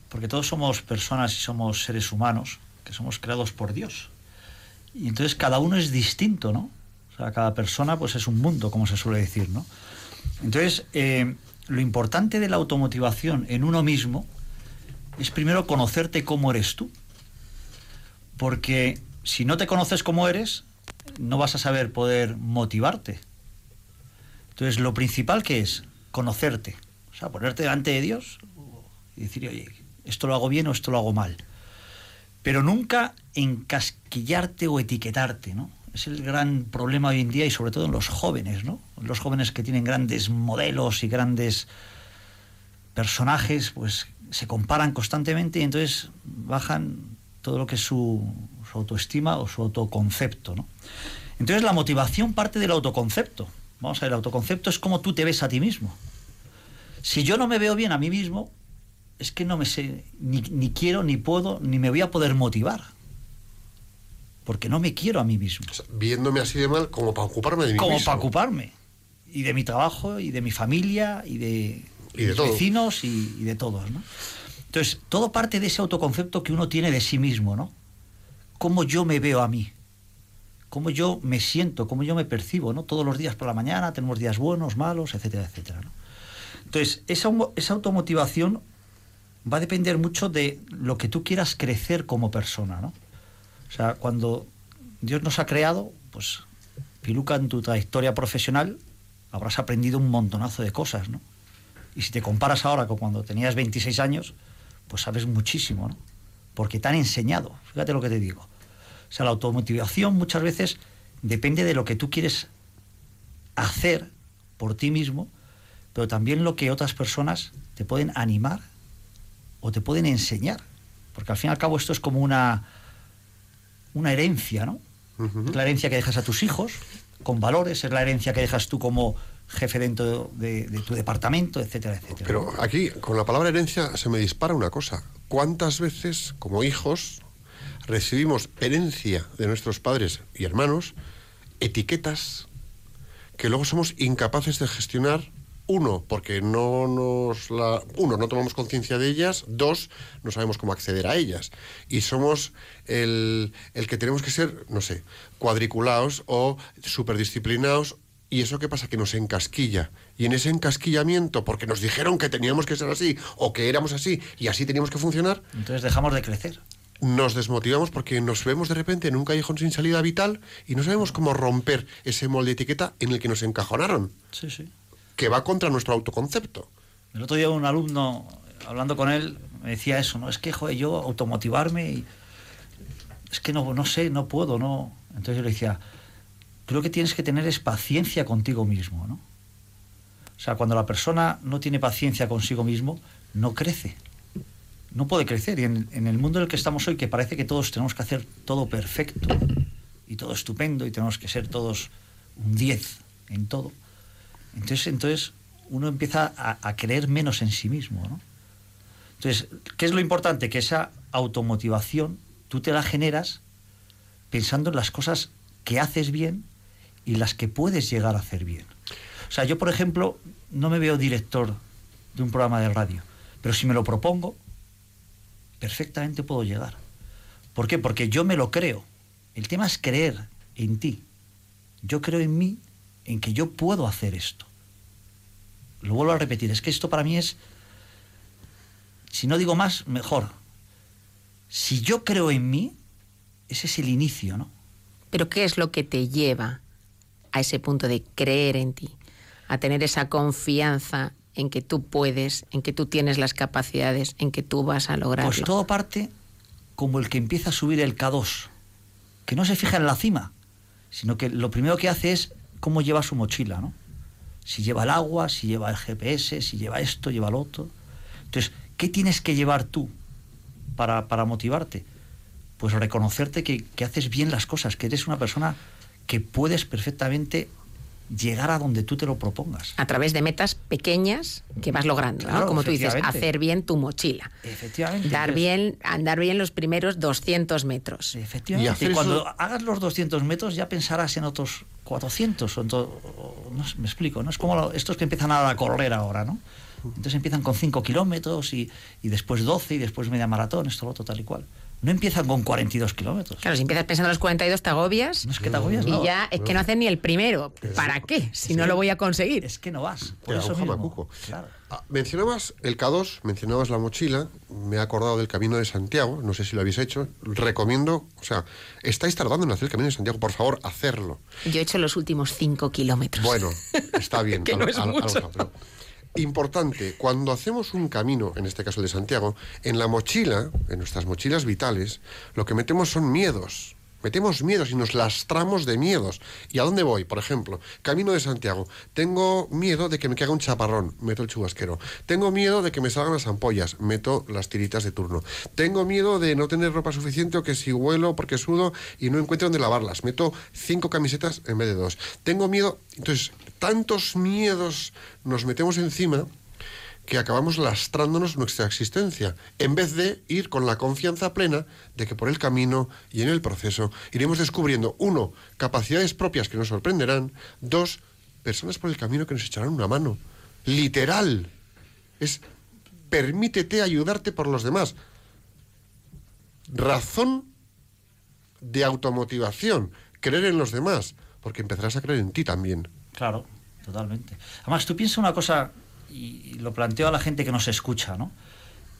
Speaker 4: porque todos somos personas y somos seres humanos, que somos creados por Dios. Y entonces cada uno es distinto, ¿no? O sea, cada persona pues es un mundo, como se suele decir, ¿no? Entonces, eh, lo importante de la automotivación en uno mismo es primero conocerte cómo eres tú. Porque si no te conoces cómo eres, no vas a saber poder motivarte. Entonces, lo principal que es conocerte, o sea, ponerte delante de Dios y decir, oye, esto lo hago bien o esto lo hago mal. Pero nunca encasquillarte o etiquetarte, ¿no? Es el gran problema hoy en día y sobre todo en los jóvenes, ¿no? Los jóvenes que tienen grandes modelos y grandes personajes, pues se comparan constantemente y entonces bajan todo lo que es su, autoestima o su autoconcepto, ¿no? Entonces la motivación parte del autoconcepto. Vamos a ver, el autoconcepto es cómo tú te ves a ti mismo. Si yo no me veo bien a mí mismo, es que no me sé, ni, ni quiero, ni puedo, ni me voy a poder motivar. Porque no me quiero a mí mismo.
Speaker 2: O sea, viéndome así de mal como para ocuparme de mí
Speaker 4: Como
Speaker 2: mismo.
Speaker 4: para ocuparme. Y de mi trabajo, y de mi familia, y de,
Speaker 2: Y de
Speaker 4: mis
Speaker 2: todo.
Speaker 4: vecinos, y, y de todos, ¿no? Entonces, todo parte de ese autoconcepto que uno tiene de sí mismo, ¿no? Cómo yo me veo a mí. Cómo yo me siento, cómo yo me percibo, ¿no? Todos los días por la mañana tenemos días buenos, malos, etcétera, etcétera, ¿no? Entonces, esa, esa automotivación va a depender mucho de lo que tú quieras crecer como persona, ¿no? O sea, cuando Dios nos ha creado, pues, Piluca, en tu trayectoria profesional habrás aprendido un montonazo de cosas, ¿no? Y si te comparas ahora con cuando tenías 26 años, pues sabes muchísimo, ¿no? Porque te han enseñado, fíjate lo que te digo. O sea, la automotivación muchas veces depende de lo que tú quieres hacer por ti mismo, pero también lo que otras personas te pueden animar o te pueden enseñar. Porque al fin y al cabo esto es como una, una herencia, ¿no? Es la herencia que dejas a tus hijos, con valores, es la herencia que dejas tú como jefe dentro de, de tu departamento, etcétera, etcétera.
Speaker 2: Pero aquí, con la palabra herencia, se me dispara una cosa. ¿Cuántas veces, como hijos, recibimos herencia de nuestros padres y hermanos, etiquetas que luego somos incapaces de gestionar? Uno, porque no nos la. Uno, no tomamos conciencia de ellas. Dos, no sabemos cómo acceder a ellas. Y somos el, el que tenemos que ser, no sé, cuadriculados o superdisciplinados ¿Y eso qué pasa? Que nos encasquilla. Y en ese encasquillamiento, porque nos dijeron que teníamos que ser así o que éramos así y así teníamos que funcionar,
Speaker 4: Entonces dejamos de crecer.
Speaker 2: nos desmotivamos porque nos vemos de repente en un callejón sin salida vital y no sabemos cómo romper ese molde de etiqueta en el que nos encajonaron,
Speaker 4: Sí, sí.
Speaker 2: Que va contra nuestro autoconcepto.
Speaker 4: El otro día un alumno, hablando con él, me decía eso, ¿no? Es que, joder, yo automotivarme y... Es que no, no sé, no puedo, ¿no? Entonces yo le decía, tú lo que tienes que tener es paciencia contigo mismo, ¿no? O sea, cuando la persona no tiene paciencia consigo mismo, no crece. No puede crecer. Y en, el mundo en el que estamos hoy, que parece que todos tenemos que hacer todo perfecto y todo estupendo y tenemos que ser todos un 10 en todo, entonces, entonces uno empieza a, creer menos en sí mismo, ¿no? Entonces, ¿qué es lo importante? Que esa automotivación tú te la generas pensando en las cosas que haces bien y las que puedes llegar a hacer bien. O sea, yo, por ejemplo, no me veo director de un programa de radio, pero si me lo propongo, perfectamente puedo llegar. ¿Por qué? Porque yo me lo creo. El tema es creer en ti. Yo creo en mí, en que yo puedo hacer esto. Lo vuelvo a repetir, es que esto para mí es, si no digo más, mejor. Si yo creo en mí, ese es el inicio, ¿no?
Speaker 3: Pero ¿qué es lo que te lleva a ese punto de creer en ti? A tener esa confianza en que tú puedes, en que tú tienes las capacidades, en que tú vas a lograrlo.
Speaker 4: Pues todo parte como el que empieza a subir el K2, que no se fija en la cima, sino que lo primero que hace es cómo lleva su mochila, ¿no? Si lleva el agua, si lleva el GPS, si lleva esto, lleva lo otro. Entonces, ¿qué tienes que llevar tú para, para motivarte? Pues reconocerte que, que haces bien las cosas, que eres una persona que puedes perfectamente llegar a donde tú te lo propongas.
Speaker 3: a través de metas pequeñas que vas logrando, Como tú dices, hacer bien tu mochila.
Speaker 4: Efectivamente.
Speaker 3: Dar bien, andar bien los primeros 200 metros.
Speaker 4: Efectivamente.
Speaker 2: Y
Speaker 4: cuando
Speaker 2: eso-
Speaker 4: hagas los 200 metros ya pensarás en otros 400. O en to- o- no sé, me explico, ¿no? Es como estos que empiezan a correr ahora, ¿no? Entonces empiezan con 5 kilómetros y, y después 12 y después media maratón, esto, lo otro, tal y cual. No empiezan con 42 kilómetros.
Speaker 3: Claro, si empiezas pensando en los 42 te agobias
Speaker 4: No es que te agobias,
Speaker 3: y
Speaker 4: no.
Speaker 3: ya es que no hacen ni el primero. ¿Para qué? Si no lo voy a conseguir.
Speaker 4: Es que no vas. Por eso mismo.
Speaker 2: jamacuco.
Speaker 4: Claro.
Speaker 2: Ah, mencionabas el K2, mencionabas la mochila, me he acordado del Camino de Santiago, no sé si lo habéis hecho, recomiendo, o sea, estáis tardando en hacer el Camino de Santiago, por favor, hacerlo.
Speaker 3: Yo he hecho los últimos 5 kilómetros.
Speaker 2: Bueno, está bien.
Speaker 3: Que no es mucho.
Speaker 2: algo, pero Importante, cuando hacemos un camino, en este caso de Santiago, en la mochila, en nuestras mochilas vitales, lo que metemos son miedos. Metemos miedos y nos lastramos de miedos. ¿Y a dónde voy? Por ejemplo, camino de Santiago. Tengo miedo de que me caiga un chaparrón, meto el chubasquero. Tengo miedo de que me salgan las ampollas, meto las tiritas de turno. Tengo miedo de no tener ropa suficiente o que si huelo porque sudo y no encuentro dónde lavarlas, meto cinco camisetas en vez de dos. Tengo miedo, entonces, tantos miedos nos metemos encima que acabamos lastrándonos nuestra existencia, en vez de ir con la confianza plena de que por el camino y en el proceso iremos descubriendo, uno, capacidades propias que nos sorprenderán, dos, personas por el camino que nos echarán una mano. Literal. Es permítete ayudarte por los demás. Razón de automotivación, creer en los demás, porque empezarás a creer en ti también.
Speaker 4: Claro, totalmente. Además, tú piensas una cosa, y lo planteo a la gente que nos escucha, ¿no?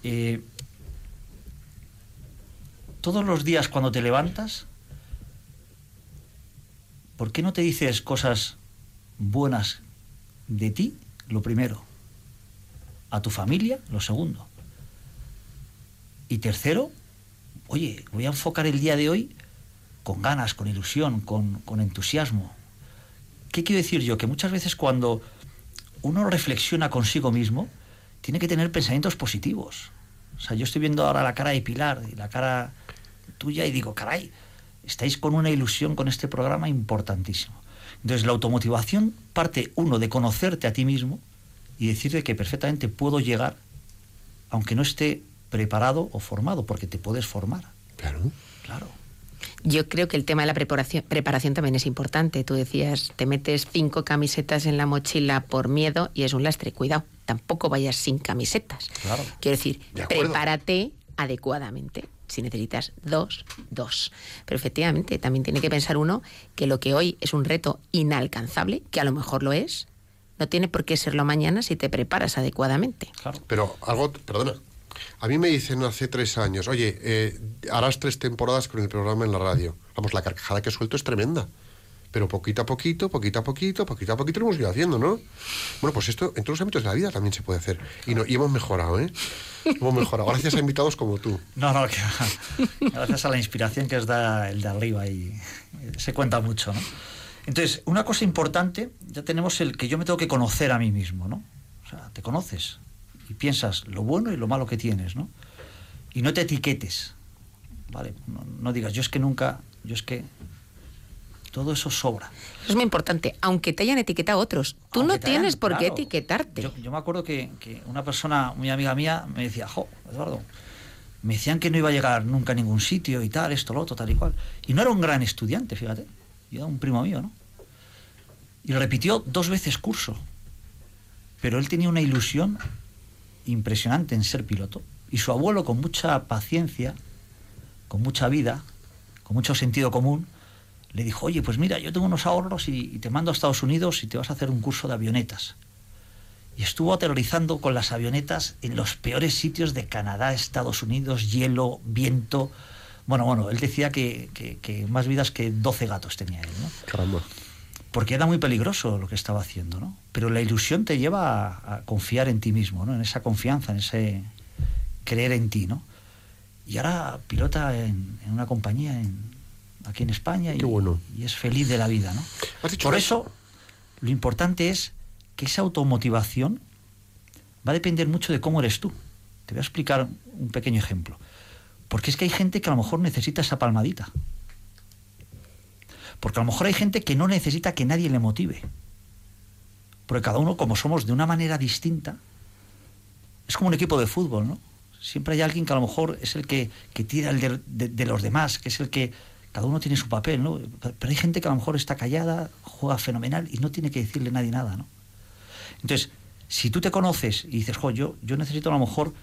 Speaker 4: Eh, todos los días cuando te levantas, ¿por qué no te dices cosas buenas de ti, lo primero? A tu familia, lo segundo. Y tercero, oye, voy a enfocar el día de hoy con ganas, con ilusión, con entusiasmo. ¿Qué quiero decir yo? Que muchas veces cuando uno reflexiona consigo mismo, tiene que tener pensamientos positivos. O sea, yo estoy viendo ahora la cara de Pilar y la cara tuya y digo, caray, estáis con una ilusión con este programa importantísimo. Entonces, la automotivación parte, uno, de conocerte a ti mismo y decirte que perfectamente puedo llegar, aunque no esté preparado o formado, porque te puedes formar.
Speaker 2: Claro.
Speaker 4: Claro.
Speaker 3: Yo creo que el tema de la preparación, preparación también es importante. Tú decías, te metes cinco camisetas en la mochila por miedo y es un lastre. Cuidado, tampoco vayas sin camisetas.
Speaker 4: Claro.
Speaker 3: Quiero decir,
Speaker 2: De
Speaker 3: prepárate adecuadamente. Si necesitas dos, dos. Pero efectivamente, también tiene que pensar uno que lo que hoy es un reto inalcanzable, que a lo mejor lo es, no tiene por qué serlo mañana si te preparas adecuadamente.
Speaker 4: Claro.
Speaker 2: Pero algo, perdona, a mí me dicen hace tres años, oye, eh, harás tres temporadas con el programa en la radio. Vamos, la carcajada que suelto es tremenda. Pero poquito a poquito, poquito a poquito, poquito a poquito lo hemos ido haciendo, ¿no? Bueno, pues esto en todos los ámbitos de la vida también se puede hacer. Y, no, y hemos mejorado, ¿eh? Hemos mejorado. Gracias a invitados como tú.
Speaker 4: No, no, que gracias a la inspiración que os da el de arriba y se cuenta mucho, ¿no? Entonces, una cosa importante, ya tenemos el que yo me tengo que conocer a mí mismo, ¿no? O sea, te conoces y piensas lo bueno y lo malo que tienes, ¿no? Y no te etiquetes, ¿vale? No, no digas, yo es que nunca, yo es que... Todo eso sobra.
Speaker 3: Es muy importante, aunque te hayan etiquetado otros. Tú
Speaker 4: Aunque
Speaker 3: no
Speaker 4: hayan-
Speaker 3: tienes por qué etiquetarte.
Speaker 4: Yo, yo me acuerdo que, que una persona muy amiga mía me decía, jo, Eduardo, me decían que no iba a llegar nunca a ningún sitio y tal, esto, lo otro, tal y cual. Y no era un gran estudiante, fíjate. Y era un primo mío, ¿no? Y repitió dos veces curso. Pero él tenía una ilusión impresionante en ser piloto. Y su abuelo, con mucha paciencia, con mucha vida, con mucho sentido común, le dijo, oye, pues mira, yo tengo unos ahorros y, te mando a Estados Unidos y te vas a hacer un curso de avionetas. Y estuvo aterrorizando con las avionetas en los peores sitios de Canadá, Estados Unidos, hielo, viento. Bueno, bueno, él decía que, más vidas que 12 gatos tenía él, ¿no? Porque era muy peligroso lo que estaba haciendo, ¿no? Pero la ilusión te lleva a, a confiar en ti mismo, ¿no? En esa confianza, en ese creer en ti, ¿no? Y ahora pilota en, en una compañía en- aquí en España y,
Speaker 2: Qué bueno.
Speaker 4: y es feliz de la vida, ¿no? Por
Speaker 2: una-
Speaker 4: eso, lo importante es que esa automotivación va a depender mucho de cómo eres tú. Te voy a explicar un pequeño ejemplo. Porque es que hay gente que a lo mejor necesita esa palmadita. Porque a lo mejor hay gente que no necesita que nadie le motive. Porque cada uno, como somos de una manera distinta, es como un equipo de fútbol, ¿no? Siempre hay alguien que a lo mejor es el que, que tira el de, de- los demás, que es el que... Cada uno tiene su papel, ¿no? Pero hay gente que a lo mejor está callada, juega fenomenal y no tiene que decirle a nadie nada, ¿no? Entonces, si tú te conoces y dices, jo, yo, yo necesito a lo mejor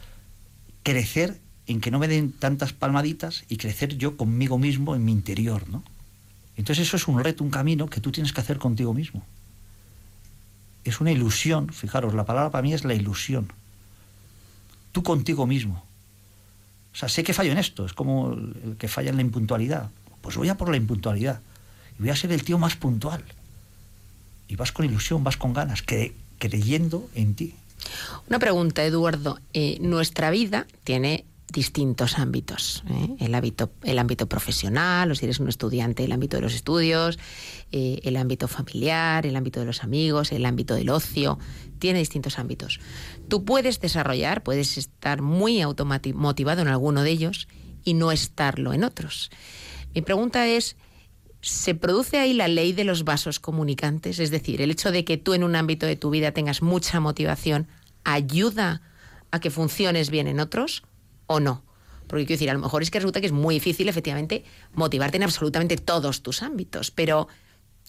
Speaker 4: crecer en que no me den tantas palmaditas y crecer yo conmigo mismo en mi interior, ¿no? Entonces eso es un reto, un camino que tú tienes que hacer contigo mismo. Es una ilusión, fijaros, la palabra para mí es la ilusión. Tú contigo mismo. O sea, sé que fallo en esto, es como el que falla en la impuntualidad. Pues voy a por la impuntualidad. Y voy a ser el tío más puntual. Y vas con ilusión, vas con ganas, cre- creyendo en ti.
Speaker 3: Una pregunta, Eduardo. Eh, nuestra vida tiene distintos ámbitos. ¿eh? El, ámbito, el ámbito profesional, o si eres un estudiante, el ámbito de los estudios, eh, el ámbito familiar, el ámbito de los amigos, el ámbito del ocio. Tiene distintos ámbitos. Tú puedes desarrollar, puedes estar muy motivado en alguno de ellos y no estarlo en otros. Mi pregunta es, ¿Se produce ahí la ley de los vasos comunicantes? Es decir, el hecho de que tú en un ámbito de tu vida tengas mucha motivación, ¿ayuda a que funciones bien en otros o no? Porque quiero decir, a lo mejor es que resulta que es muy difícil, efectivamente, motivarte en absolutamente todos tus ámbitos, pero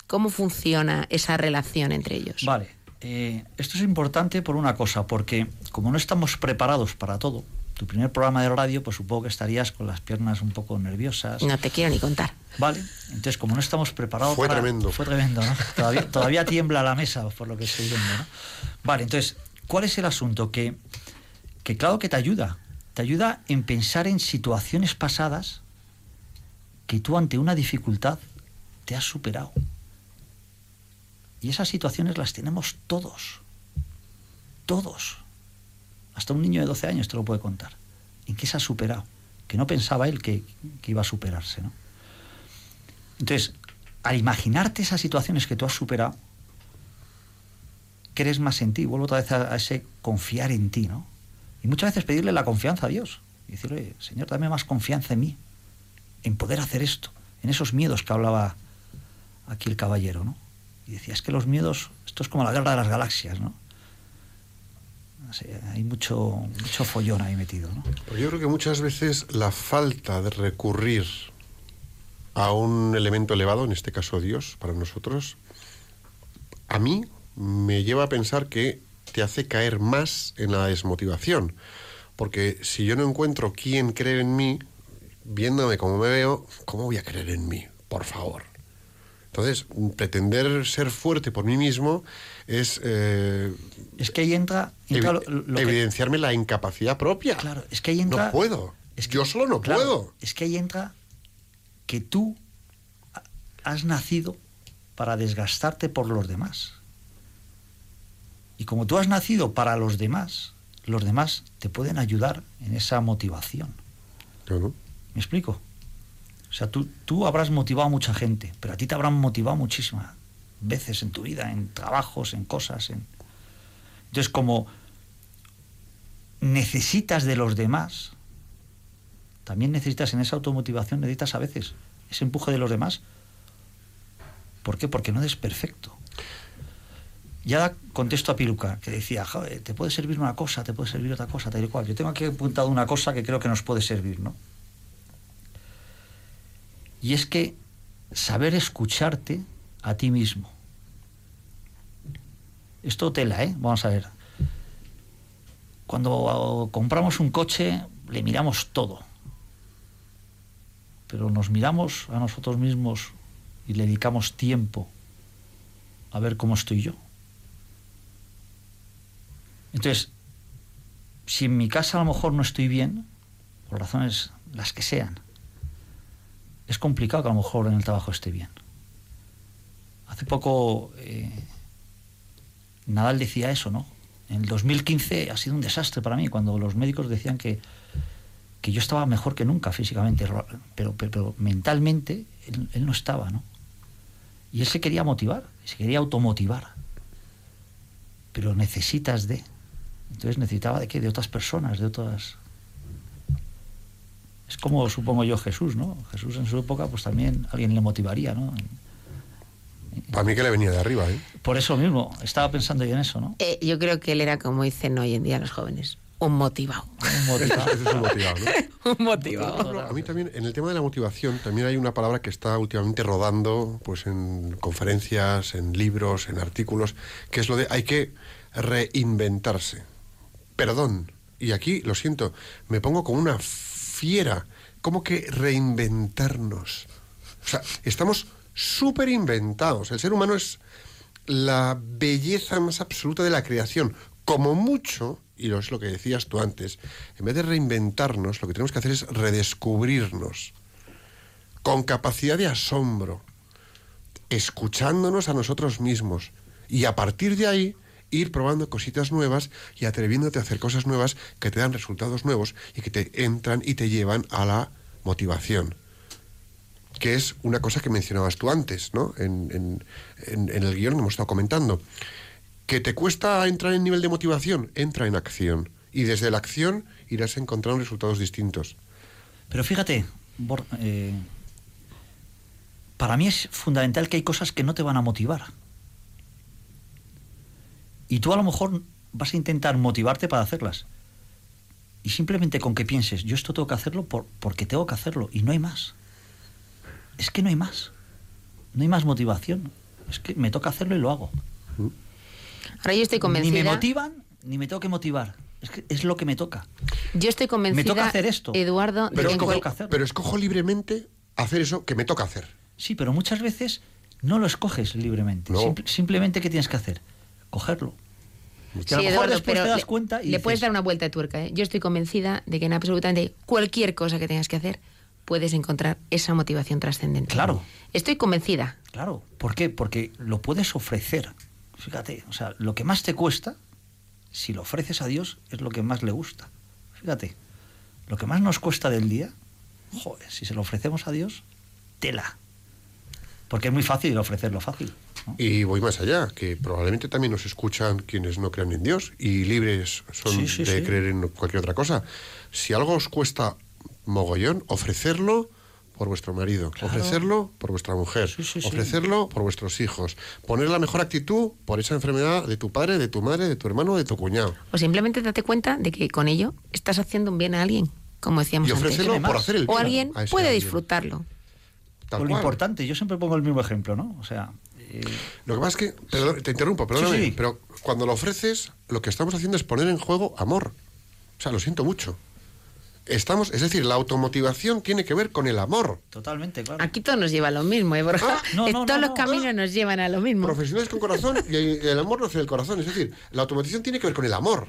Speaker 3: ¿cómo funciona esa relación entre ellos?
Speaker 4: Vale, eh, esto es importante por una cosa, porque como no estamos preparados para todo, tu primer programa de radio, pues supongo que estarías con las piernas un poco nerviosas.
Speaker 3: No te quiero ni contar.
Speaker 4: Vale, entonces como no estamos preparados
Speaker 2: Fue
Speaker 4: para-
Speaker 2: tremendo.
Speaker 4: Fue tremendo, ¿no? Todavía, todavía tiembla la mesa por lo que estoy viendo, ¿no? Vale, entonces, ¿cuál es el asunto? Que, que claro que te ayuda. Te ayuda en pensar en situaciones pasadas que tú ante una dificultad te has superado. Y esas situaciones las tenemos todos. Todos. Hasta un niño de 12 años te lo puede contar. ¿En qué se ha superado? Que no pensaba él que, iba a superarse, ¿no? Entonces, al imaginarte esas situaciones que tú has superado, crees más en ti. Vuelvo otra vez a ese confiar en ti, ¿no? Y muchas veces pedirle la confianza a Dios. Y decirle, Señor, dame más confianza en mí, en poder hacer esto, en esos miedos que hablaba aquí el caballero, ¿no? Y decía, es que los miedos, esto es como la guerra de las galaxias, ¿no? Hay mucho, mucho follón ahí metido, ¿no?
Speaker 2: Porque yo creo que muchas veces la falta de recurrir a un elemento elevado, en este caso Dios, para nosotros, a mí me lleva a pensar que te hace caer más en la desmotivación. Porque si yo no encuentro quién cree en mí, viéndome como me veo, ¿cómo voy a creer en mí? Por favor. Entonces, pretender ser fuerte por mí mismo es eh,
Speaker 4: Es que ahí entra, entra
Speaker 2: evi-
Speaker 4: lo- lo que-
Speaker 2: evidenciarme la incapacidad propia.
Speaker 4: Claro, es que ahí entra.
Speaker 2: No puedo.
Speaker 4: Es que-
Speaker 2: Yo solo no
Speaker 4: claro,
Speaker 2: puedo.
Speaker 4: Es que ahí entra que tú ha- has nacido para desgastarte por los demás. Y como tú has nacido para los demás, los demás te pueden ayudar en esa motivación.
Speaker 2: Claro.
Speaker 4: ¿Me explico? O sea, tú, tú habrás motivado a mucha gente, pero a ti te habrán motivado muchísimas veces en tu vida, en trabajos, en cosas. En... Entonces, como necesitas de los demás, también necesitas en esa automotivación, necesitas a veces ese empuje de los demás. ¿Por qué? Porque no eres perfecto. Ya contesto a Piluca, que decía, "Joder, te puede servir una cosa, te puede servir otra cosa, tal y cual. Yo tengo aquí apuntado una cosa que creo que nos puede servir, ¿no? Y es que saber escucharte a ti mismo. Esto tela, ¿eh? Vamos a ver. Cuando compramos un coche, le miramos todo. Pero nos miramos a nosotros mismos y le dedicamos tiempo a ver cómo estoy yo. Entonces, si en mi casa a lo mejor no estoy bien, por razones las que sean, es complicado que a lo mejor en el trabajo esté bien. Hace poco eh, Nadal decía eso, ¿no? En el 2015 ha sido un desastre para mí, cuando los médicos decían que, que yo estaba mejor que nunca físicamente, pero, pero, mentalmente él, no estaba, ¿no? Y él se quería motivar, se quería automotivar. Pero necesitas de. Entonces necesitaba de qué? De otras personas, de otras. Es como supongo yo Jesús, ¿no? Jesús en su época, pues también alguien le motivaría, ¿no?
Speaker 2: Para mí que le venía de arriba, ¿eh?
Speaker 4: Por eso mismo, estaba pensando yo en eso, ¿no?
Speaker 3: Eh, yo creo que él era como dicen hoy en día los jóvenes, un motivado.
Speaker 4: Un motivado.
Speaker 2: Ese es un motivado, ¿no?
Speaker 3: un motivado.
Speaker 2: A mí también, en el tema de la motivación, también hay una palabra que está últimamente rodando pues en conferencias, en libros, en artículos, que es lo de hay que reinventarse. Perdón, y aquí, lo siento, me pongo como una fiera. ¿Cómo que reinventarnos? O sea, estamos súper inventados. El ser humano es la belleza más absoluta de la creación. Como mucho, y es lo que decías tú antes, en vez de reinventarnos, lo que tenemos que hacer es redescubrirnos, con capacidad de asombro, escuchándonos a nosotros mismos, y a partir de ahí ir probando cositas nuevas y atreviéndote a hacer cosas nuevas que te dan resultados nuevos y que te entran y te llevan a la motivación que es una cosa que mencionabas tú antes, ¿no? En, en, el guion que hemos estado comentando. ¿Que te cuesta entrar en nivel de motivación? Entra en acción. Y desde la acción irás encontrando resultados distintos.
Speaker 4: Pero fíjate, eh, para mí es fundamental que hay cosas que no te van a motivar. Y tú a lo mejor vas a intentar motivarte para hacerlas. Y simplemente con que pienses, yo esto tengo que hacerlo por, porque tengo que hacerlo, y no hay más. Es que no hay más. No hay más motivación. Es que me toca hacerlo y lo hago.
Speaker 3: Ahora yo estoy
Speaker 4: Ni
Speaker 3: convencida.
Speaker 4: me motivan, ni me tengo que motivar. Es que es lo que me toca.
Speaker 3: Yo estoy convencida.
Speaker 4: toca hacer esto.
Speaker 3: Eduardo,
Speaker 2: Pero,
Speaker 4: escojo- que hacerlo.
Speaker 2: pero escojo libremente hacer eso que me toca hacer.
Speaker 4: Sí, pero muchas veces no lo escoges libremente.
Speaker 2: No.
Speaker 4: Simple- simplemente, ¿qué tienes que hacer? Cogerlo. Y a lo
Speaker 3: Sí,
Speaker 4: mejor
Speaker 3: Eduardo,
Speaker 4: después
Speaker 3: pero
Speaker 4: te das cuenta y
Speaker 3: le puedes dar una vuelta de tuerca. ¿eh? Yo estoy convencida de que en absolutamente cualquier cosa que tengas que hacer puedes encontrar esa motivación trascendente.
Speaker 4: Claro.
Speaker 3: Estoy convencida.
Speaker 4: Claro, ¿por qué? Porque lo puedes ofrecer. Fíjate, o sea, lo que más te cuesta, si lo ofreces a Dios, es lo que más le gusta. Fíjate, lo que más nos cuesta del día, joder, si se lo ofrecemos a Dios, tela. Porque es muy fácil ofrecerlo fácil.
Speaker 2: Y voy más allá, que probablemente también nos escuchan quienes no crean en Dios y libres son
Speaker 4: Sí, sí,
Speaker 2: de
Speaker 4: sí.
Speaker 2: creer en cualquier otra cosa. Si algo os cuesta mogollón, ofrecerlo por vuestro marido,
Speaker 4: Claro.
Speaker 2: ofrecerlo por vuestra mujer,
Speaker 4: Sí, sí, sí.
Speaker 2: ofrecerlo por vuestros hijos, poner la mejor actitud por esa enfermedad de tu padre, de tu madre, de tu hermano, de tu cuñado.
Speaker 3: O simplemente date cuenta de que con ello estás haciendo un bien a alguien, como decíamos
Speaker 2: Y
Speaker 3: antes.
Speaker 2: ofrecerlo
Speaker 4: Tiene
Speaker 2: por hacer el
Speaker 3: O
Speaker 2: bien
Speaker 3: alguien
Speaker 2: a ese
Speaker 3: puede
Speaker 2: alguien.
Speaker 3: disfrutarlo.
Speaker 2: Tal
Speaker 4: lo
Speaker 2: cual.
Speaker 4: importante, yo siempre pongo el mismo ejemplo, ¿no? O sea, eh,
Speaker 2: Lo que pasa es que, perdón, te interrumpo, perdóname,
Speaker 4: Sí, sí.
Speaker 2: pero cuando lo ofreces, lo que estamos haciendo es poner en juego amor. O sea, lo siento mucho. Estamos, es decir, la automotivación tiene que ver con el amor.
Speaker 4: totalmente, claro.
Speaker 3: Aquí todo nos lleva a lo mismo, ¿eh, Borja?
Speaker 2: Ah,
Speaker 4: no, no,
Speaker 3: Todos
Speaker 4: no,
Speaker 3: los
Speaker 4: no.
Speaker 3: caminos nos llevan a lo mismo.
Speaker 2: Profesionales con corazón y el amor nace del corazón. Es decir, la automatización tiene que ver con el amor.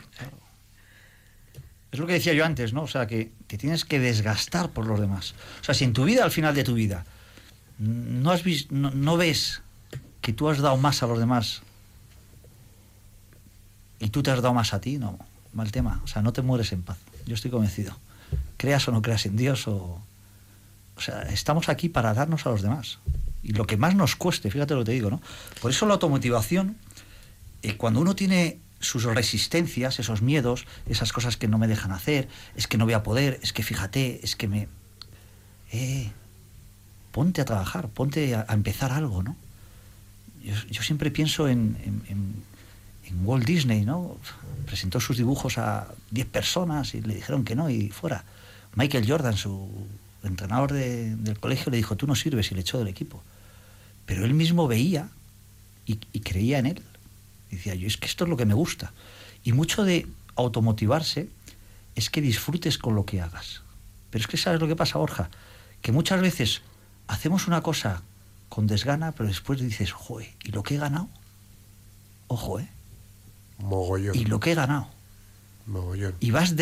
Speaker 4: Es lo que decía yo antes, ¿no? O sea, que te tienes que desgastar por los demás. O sea, si en tu vida, al final de tu vida, no, has vis- no, no ves que tú has dado más a los demás y tú te has dado más a ti, no, mal tema. O sea, no te mueres en paz. Yo estoy convencido. Creas o no creas en Dios o... O sea, estamos aquí para darnos a los demás. Y lo que más nos cueste, fíjate lo que te digo, ¿no? Por eso la automotivación, eh, cuando uno tiene sus resistencias, esos miedos, esas cosas que no me dejan hacer, es que no voy a poder, es que fíjate, es que me... Eh, ponte a trabajar, ponte a, a empezar algo, ¿no? Yo, yo siempre pienso en, Walt Disney, ¿no? Presentó sus dibujos a 10 personas y le dijeron que no y fuera. Michael Jordan, su entrenador de- del colegio, le dijo, tú no sirves y le echó del equipo. Pero él mismo veía y, creía en él. Decía yo, es que esto es lo que me gusta. Y mucho de automotivarse es que disfrutes con lo que hagas. Pero es que sabes lo que pasa, Borja, que muchas veces hacemos una cosa con desgana, pero después dices, joder, ¿y lo que he ganado? Ojo, ¿eh?
Speaker 2: Mogollón.
Speaker 4: Y lo que he ganado.
Speaker 2: Mogollón.
Speaker 4: Y vas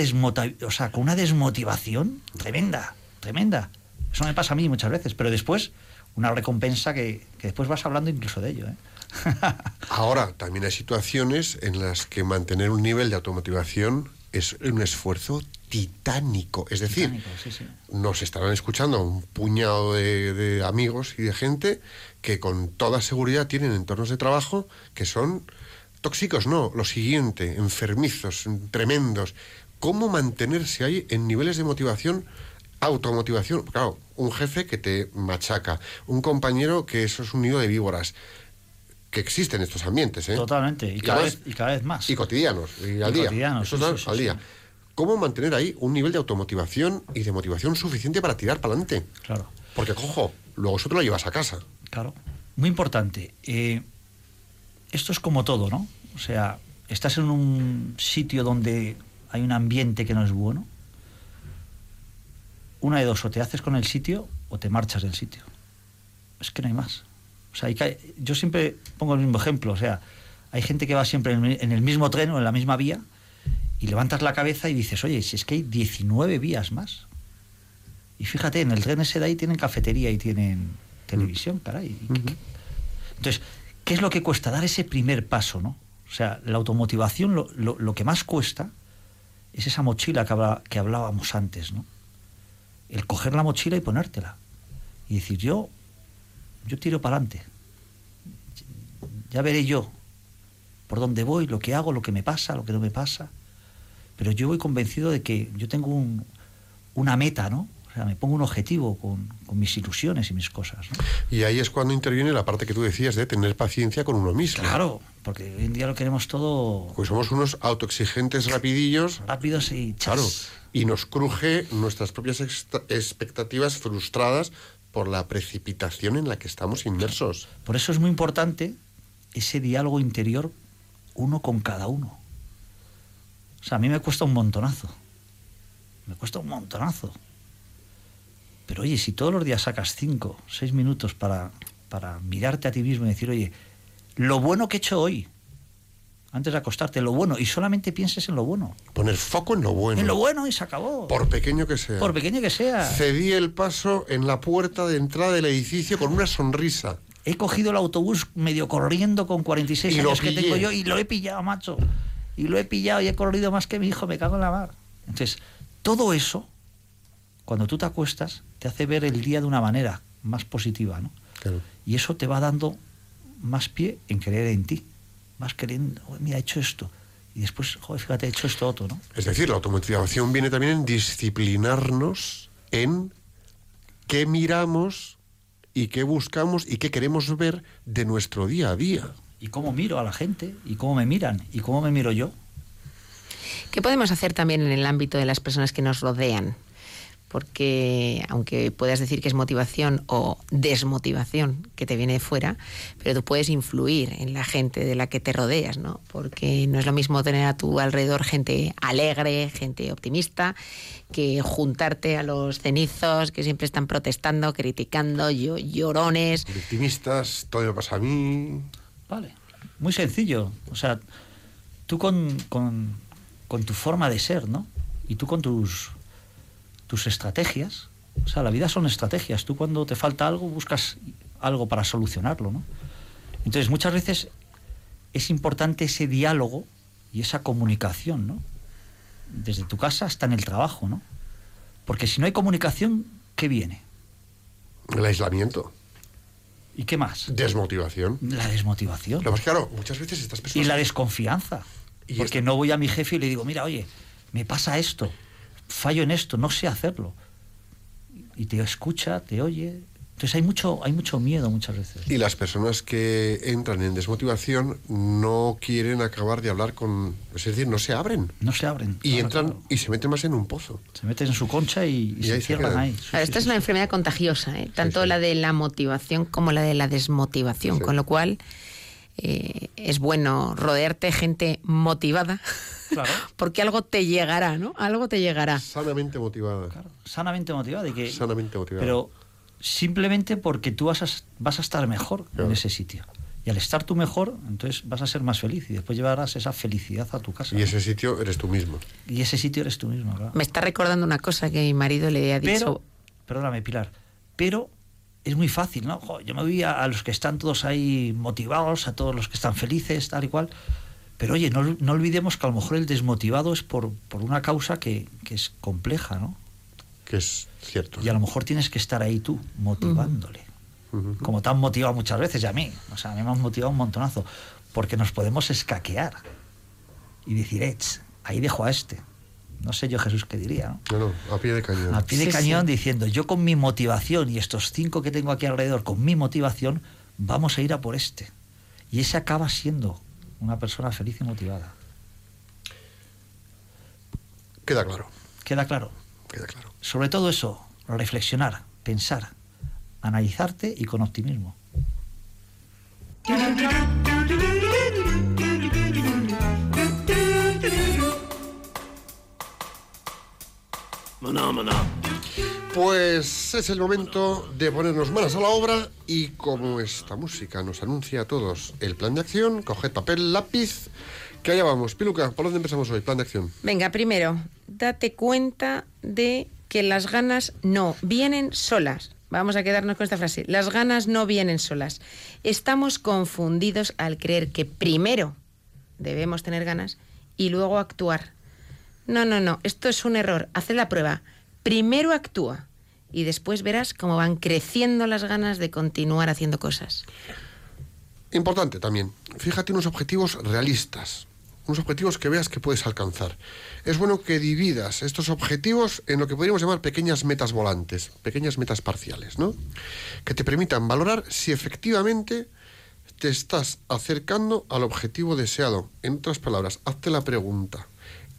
Speaker 4: o sea, con una desmotivación tremenda, tremenda. Eso me pasa a mí muchas veces, pero después una recompensa que, que después vas hablando incluso de ello, ¿eh?
Speaker 2: Ahora, también hay situaciones en las que mantener un nivel de automotivación es un esfuerzo titánico. Es decir,
Speaker 4: Titánico, sí, sí.
Speaker 2: nos estarán escuchando un puñado de, de amigos y de gente que con toda seguridad tienen entornos de trabajo que son tóxicos, no, lo siguiente, enfermizos, tremendos. ¿Cómo mantenerse ahí en niveles de motivación? Automotivación, claro, un jefe que te machaca, un compañero que eso es un nido de víboras, que existen estos ambientes, ¿eh?
Speaker 4: Totalmente, y cada, vez, y cada vez más.
Speaker 2: y cotidianos, y al
Speaker 4: Y
Speaker 2: día.
Speaker 4: cotidianos,
Speaker 2: Eso
Speaker 4: sí,
Speaker 2: al día. ¿Cómo mantener ahí un nivel de automotivación y de motivación suficiente para tirar para adelante?
Speaker 4: Claro.
Speaker 2: Porque, cojo, luego eso te lo llevas a casa.
Speaker 4: Claro. Muy importante. eh, esto es como todo, ¿no? O sea, estás en un sitio donde hay un ambiente que no es bueno. Una de dos, o te haces con el sitio o te marchas del sitio. Es que no hay más. O sea, hay que- yo siempre pongo el mismo ejemplo. O sea, hay gente que va siempre en el mismo tren o en la misma vía y levantas la cabeza y dices, oye, si es que hay 19 vías más. Y fíjate, en el tren ese de ahí tienen cafetería y tienen televisión, caray. Entonces, ¿qué es lo que cuesta? Dar ese primer paso, ¿no? O sea, la automotivación, lo, lo- lo que más cuesta es esa mochila que, habla- que hablábamos antes, ¿no? El coger la mochila y ponértela. Y decir, yo, yo tiro para adelante. Ya veré yo por dónde voy, lo que hago, lo que me pasa, lo que no me pasa. Pero yo voy convencido de que yo tengo un- una meta, ¿no? O sea, me pongo un objetivo con, con mis ilusiones y mis cosas, ¿no?
Speaker 2: Y ahí es cuando interviene la parte que tú decías de tener paciencia con uno mismo.
Speaker 4: Claro, porque hoy en día lo queremos todo
Speaker 2: Pues somos unos autoexigentes rapidillos,
Speaker 4: rápidos y chas.
Speaker 2: claro, y nos cruje nuestras propias expectativas frustradas por la precipitación en la que estamos inmersos.
Speaker 4: Por eso es muy importante ese diálogo interior uno con cada uno. O sea, a mí me cuesta un montonazo. Me cuesta un montonazo. Pero oye, si todos los días sacas cinco, seis minutos para, para mirarte a ti mismo y decir, oye, lo bueno que he hecho hoy, antes de acostarte, lo bueno, y solamente pienses en lo bueno.
Speaker 2: Poner foco en lo bueno.
Speaker 4: En lo bueno y se acabó.
Speaker 2: Por pequeño que sea.
Speaker 4: Por pequeño que sea.
Speaker 2: Cedí el paso en la puerta de entrada del edificio con una sonrisa.
Speaker 4: He cogido el autobús medio corriendo con 46
Speaker 2: Y
Speaker 4: años que tengo yo y lo he pillado, macho. Y lo he pillado y he corrido más que mi hijo, me cago en la mar. Entonces, todo eso, cuando tú te acuestas, te hace ver el día de una manera más positiva, ¿no?
Speaker 2: Claro.
Speaker 4: Y eso te va dando más pie en creer en ti. Queriendo, "Uy, mira, he hecho esto. Y después, joder, fíjate, he hecho esto otro, ¿no?
Speaker 2: Es decir, la automotivación viene también en disciplinarnos en qué miramos y qué buscamos y qué queremos ver de nuestro día a día.
Speaker 4: Y cómo miro a la gente, y cómo me miran, y cómo me miro yo.
Speaker 3: ¿Qué podemos hacer también en el ámbito de las personas que nos rodean? Porque aunque puedas decir que es motivación o desmotivación que te viene de fuera, pero tú puedes influir en la gente de la que te rodeas, ¿no? Porque no es lo mismo tener a tu alrededor gente alegre, gente optimista, que juntarte a los cenizos que siempre están protestando, criticando, llo- llorones.
Speaker 2: Victimistas, todo me pasa a mí.
Speaker 4: Vale. Muy sencillo. O sea, tú con, con- con tu forma de ser, ¿no? Y tú con tus, tus estrategias. O sea, la vida son estrategias. Tú cuando te falta algo buscas algo para solucionarlo, ¿no? Entonces, muchas veces es importante ese diálogo y esa comunicación, ¿no? Desde tu casa hasta en el trabajo, ¿no? Porque si no hay comunicación, ¿qué viene?
Speaker 2: El aislamiento,
Speaker 4: ¿Y qué más?
Speaker 2: desmotivación.
Speaker 4: La desmotivación.
Speaker 2: Lo más claro, muchas veces estas
Speaker 4: Y la desconfianza.
Speaker 2: Y
Speaker 4: porque no voy a mi jefe y le digo, mira, oye, me pasa esto, fallo en esto, no sé hacerlo. Y te escucha, te oye. Entonces hay mucho, hay mucho miedo muchas veces.
Speaker 2: Y las personas que entran en desmotivación no quieren acabar de hablar con... Es decir, no se abren.
Speaker 4: No se abren.
Speaker 2: Y
Speaker 4: claro,
Speaker 2: entran
Speaker 4: claro.
Speaker 2: y se meten más en un pozo.
Speaker 4: Se meten en su concha y, y
Speaker 2: Y
Speaker 4: se
Speaker 2: ahí se
Speaker 4: cierran ahí. Sí,
Speaker 3: Claro,
Speaker 4: sí,
Speaker 3: esta es
Speaker 4: sí,
Speaker 3: una enfermedad contagiosa, ¿eh? tanto
Speaker 2: sí.
Speaker 3: la de la motivación como la de la desmotivación,
Speaker 2: Sí.
Speaker 3: con lo cual eh, es bueno rodearte de gente motivada,
Speaker 4: Claro.
Speaker 3: porque algo te llegará, ¿no? Algo te llegará.
Speaker 2: Sanamente motivada.
Speaker 4: Claro, sanamente motivada. Y que,
Speaker 2: Sanamente motivada.
Speaker 4: Pero simplemente porque tú vas a, vas a estar mejor
Speaker 2: Claro.
Speaker 4: en ese sitio. Y al estar tú mejor, entonces vas a ser más feliz y después llevarás esa felicidad a tu casa.
Speaker 2: Y
Speaker 4: ¿no?
Speaker 2: ese sitio eres tú mismo.
Speaker 4: Y ese sitio eres tú mismo, claro.
Speaker 3: Me está recordando una cosa que mi marido le ha dicho.
Speaker 4: Pero, perdóname, Pilar, pero es muy fácil, ¿no? Jo, yo me voy a, a los que están todos ahí motivados, a todos los que están felices, tal y cual. Pero oye, no, no olvidemos que a lo mejor el desmotivado es por, por una causa que, que es compleja, ¿no?
Speaker 2: Que es cierto.
Speaker 4: Y a lo mejor tienes que estar ahí tú, motivándole. Como te han motivado muchas veces y a mí. O sea, a mí me han motivado un montonazo. Porque nos podemos escaquear y decir, "Ech, ahí dejo a este. No sé yo, Jesús, qué diría, ¿no?
Speaker 2: No, no, a pie de cañón.
Speaker 4: a pie de
Speaker 3: Sí,
Speaker 4: cañón
Speaker 3: sí.
Speaker 4: diciendo yo con mi motivación y estos cinco que tengo aquí alrededor con mi motivación vamos a ir a por este y ese acaba siendo una persona feliz y motivada
Speaker 2: Queda claro,
Speaker 4: queda claro
Speaker 2: queda claro.
Speaker 4: sobre todo eso reflexionar pensar analizarte y con optimismo
Speaker 2: Pues es el momento de ponernos manos a la obra y como esta música nos anuncia a todos el plan de acción, coged papel, lápiz, que allá vamos. Piluca, ¿por dónde empezamos hoy? Plan de acción.
Speaker 3: Venga, primero, date cuenta de que las ganas no vienen solas. Vamos a quedarnos con esta frase. Las ganas no vienen solas. Estamos confundidos al creer que primero debemos tener ganas y luego actuar. No, no, no. Esto es un error. Haz la prueba. Primero actúa y después verás cómo van creciendo las ganas de continuar haciendo cosas.
Speaker 2: Importante también, fíjate unos objetivos realistas, unos objetivos que veas que puedes alcanzar. Es bueno que dividas estos objetivos en lo que podríamos llamar pequeñas metas volantes, pequeñas metas parciales, ¿no? Que te permitan valorar si efectivamente te estás acercando al objetivo deseado. En otras palabras, hazte la pregunta,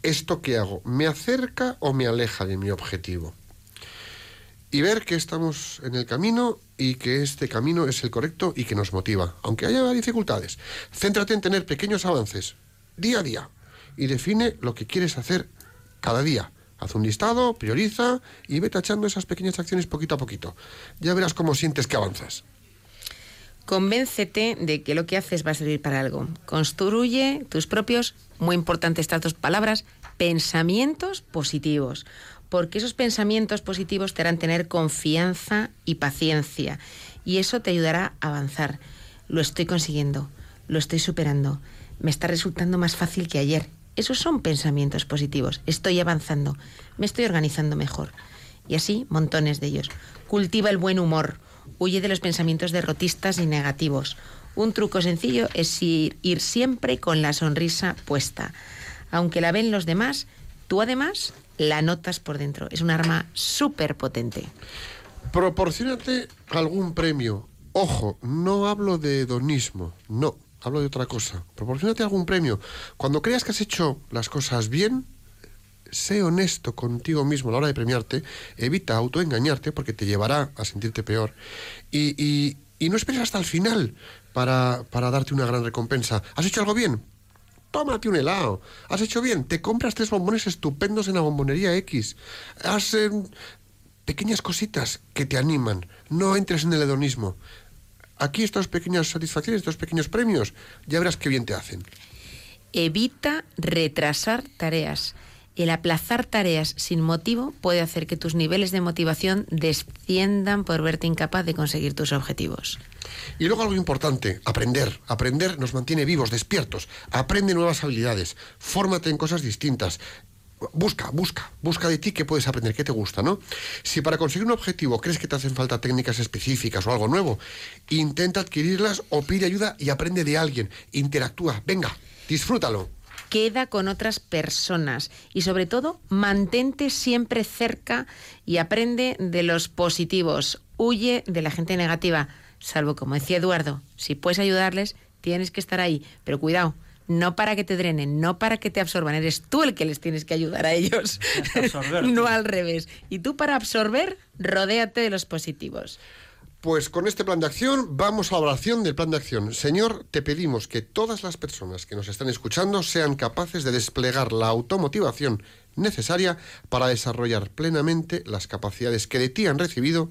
Speaker 2: ¿esto que hago me acerca o me aleja de mi objetivo? y ver que estamos en el camino y que este camino es el correcto y que nos motiva, aunque haya dificultades. Céntrate en tener pequeños avances día a día y define lo que quieres hacer cada día. Haz un listado, prioriza y ve tachando esas pequeñas acciones poquito a poquito. Ya verás cómo sientes que avanzas.
Speaker 3: Convéncete de que lo que haces va a servir para algo. Construye tus propios, muy importantes estas dos palabras, pensamientos positivos. Porque esos pensamientos positivos te harán tener confianza y paciencia. Y eso te ayudará a avanzar. Lo estoy consiguiendo, lo estoy superando, me está resultando más fácil que ayer. Esos son pensamientos positivos. Estoy avanzando, me estoy organizando mejor. Y así, montones de ellos. Cultiva el buen humor. Huye de los pensamientos derrotistas y negativos. Un truco sencillo es ir, siempre con la sonrisa puesta. Aunque la ven los demás, tú además la notas por dentro. Es un arma súper potente.
Speaker 2: Proporcionate algún premio. Ojo, no hablo de hedonismo, no, hablo de otra cosa. Proporcionate algún premio. Cuando creas que has hecho las cosas bien, sé honesto contigo mismo a la hora de premiarte, evita autoengañarte porque te llevará a sentirte peor. Y, no esperes hasta el final para, darte una gran recompensa. ¿Has hecho algo bien? Tómate un helado. ¿Has hecho bien? Te compras tres bombones estupendos en la bombonería X. Haz eh, pequeñas cositas que te animan. No entres en el hedonismo. Aquí estas pequeñas satisfacciones, estos pequeños premios, ya verás qué bien te hacen.
Speaker 3: Evita retrasar tareas. El aplazar tareas sin motivo puede hacer que tus niveles de motivación desciendan por verte incapaz de conseguir tus objetivos.
Speaker 2: Y luego algo importante, aprender. Aprender nos mantiene vivos, despiertos. Aprende nuevas habilidades. Fórmate en cosas distintas. Busca, busca, busca de ti qué puedes aprender, qué te gusta, ¿no? Si para conseguir un objetivo crees que te hacen falta técnicas específicas o algo nuevo, intenta adquirirlas o pide ayuda y aprende de alguien. Interactúa, venga, disfrútalo.
Speaker 3: Queda con otras personas y sobre todo mantente siempre cerca y aprende de los positivos. Huye de la gente negativa, salvo como decía Eduardo, si puedes ayudarles, tienes que estar ahí, pero cuidado. No para que te drenen, no para que te absorban, eres tú el que les tienes que ayudar a ellos, no al revés. Y tú para absorber, rodéate de los positivos.
Speaker 2: Pues con este plan de acción vamos a la oración del plan de acción. Señor, te pedimos que todas las personas que nos están escuchando sean capaces de desplegar la automotivación necesaria para desarrollar plenamente las capacidades que de ti han recibido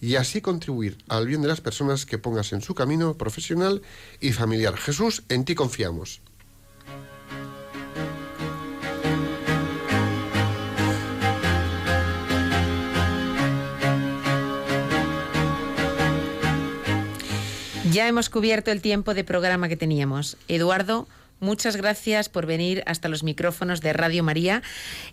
Speaker 2: y así contribuir al bien de las personas que pongas en su camino profesional y familiar. Jesús, en ti confiamos.
Speaker 3: Ya hemos cubierto el tiempo de programa que teníamos. Eduardo, muchas gracias por venir hasta los micrófonos de Radio María,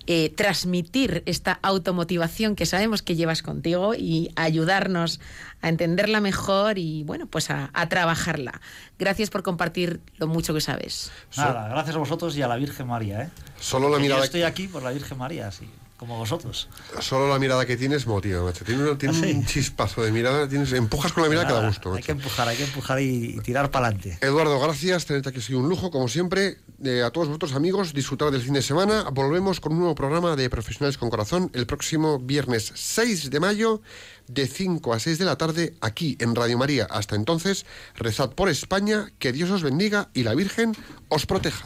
Speaker 3: eh, transmitir esta automotivación que sabemos que llevas contigo y ayudarnos a entenderla mejor y, bueno, pues a, a trabajarla. Gracias por compartir lo mucho que sabes.
Speaker 4: Nada, gracias a vosotros y a la Virgen María, ¿eh?
Speaker 2: Solo la
Speaker 4: Que
Speaker 2: mirada
Speaker 4: Yo estoy aquí por la Virgen María, sí, como vosotros.
Speaker 2: Solo la mirada que tienes motiva, macho. Tiene, una- tiene
Speaker 4: ¿Ah, sí?
Speaker 2: un chispazo de mirada, tienes, empujas con la mirada que da gusto.
Speaker 4: hay que empujar, hay que empujar y, y tirar para adelante.
Speaker 2: Eduardo, gracias, tenerte aquí ha sido un lujo, como siempre. Eh, a todos vosotros, amigos, disfrutar del fin de semana. Volvemos con un nuevo programa de Profesionales con Corazón el próximo viernes 6 de mayo, de 5 a 6 de la tarde, aquí en Radio María. Hasta entonces, rezad por España, que Dios os bendiga y la Virgen os proteja.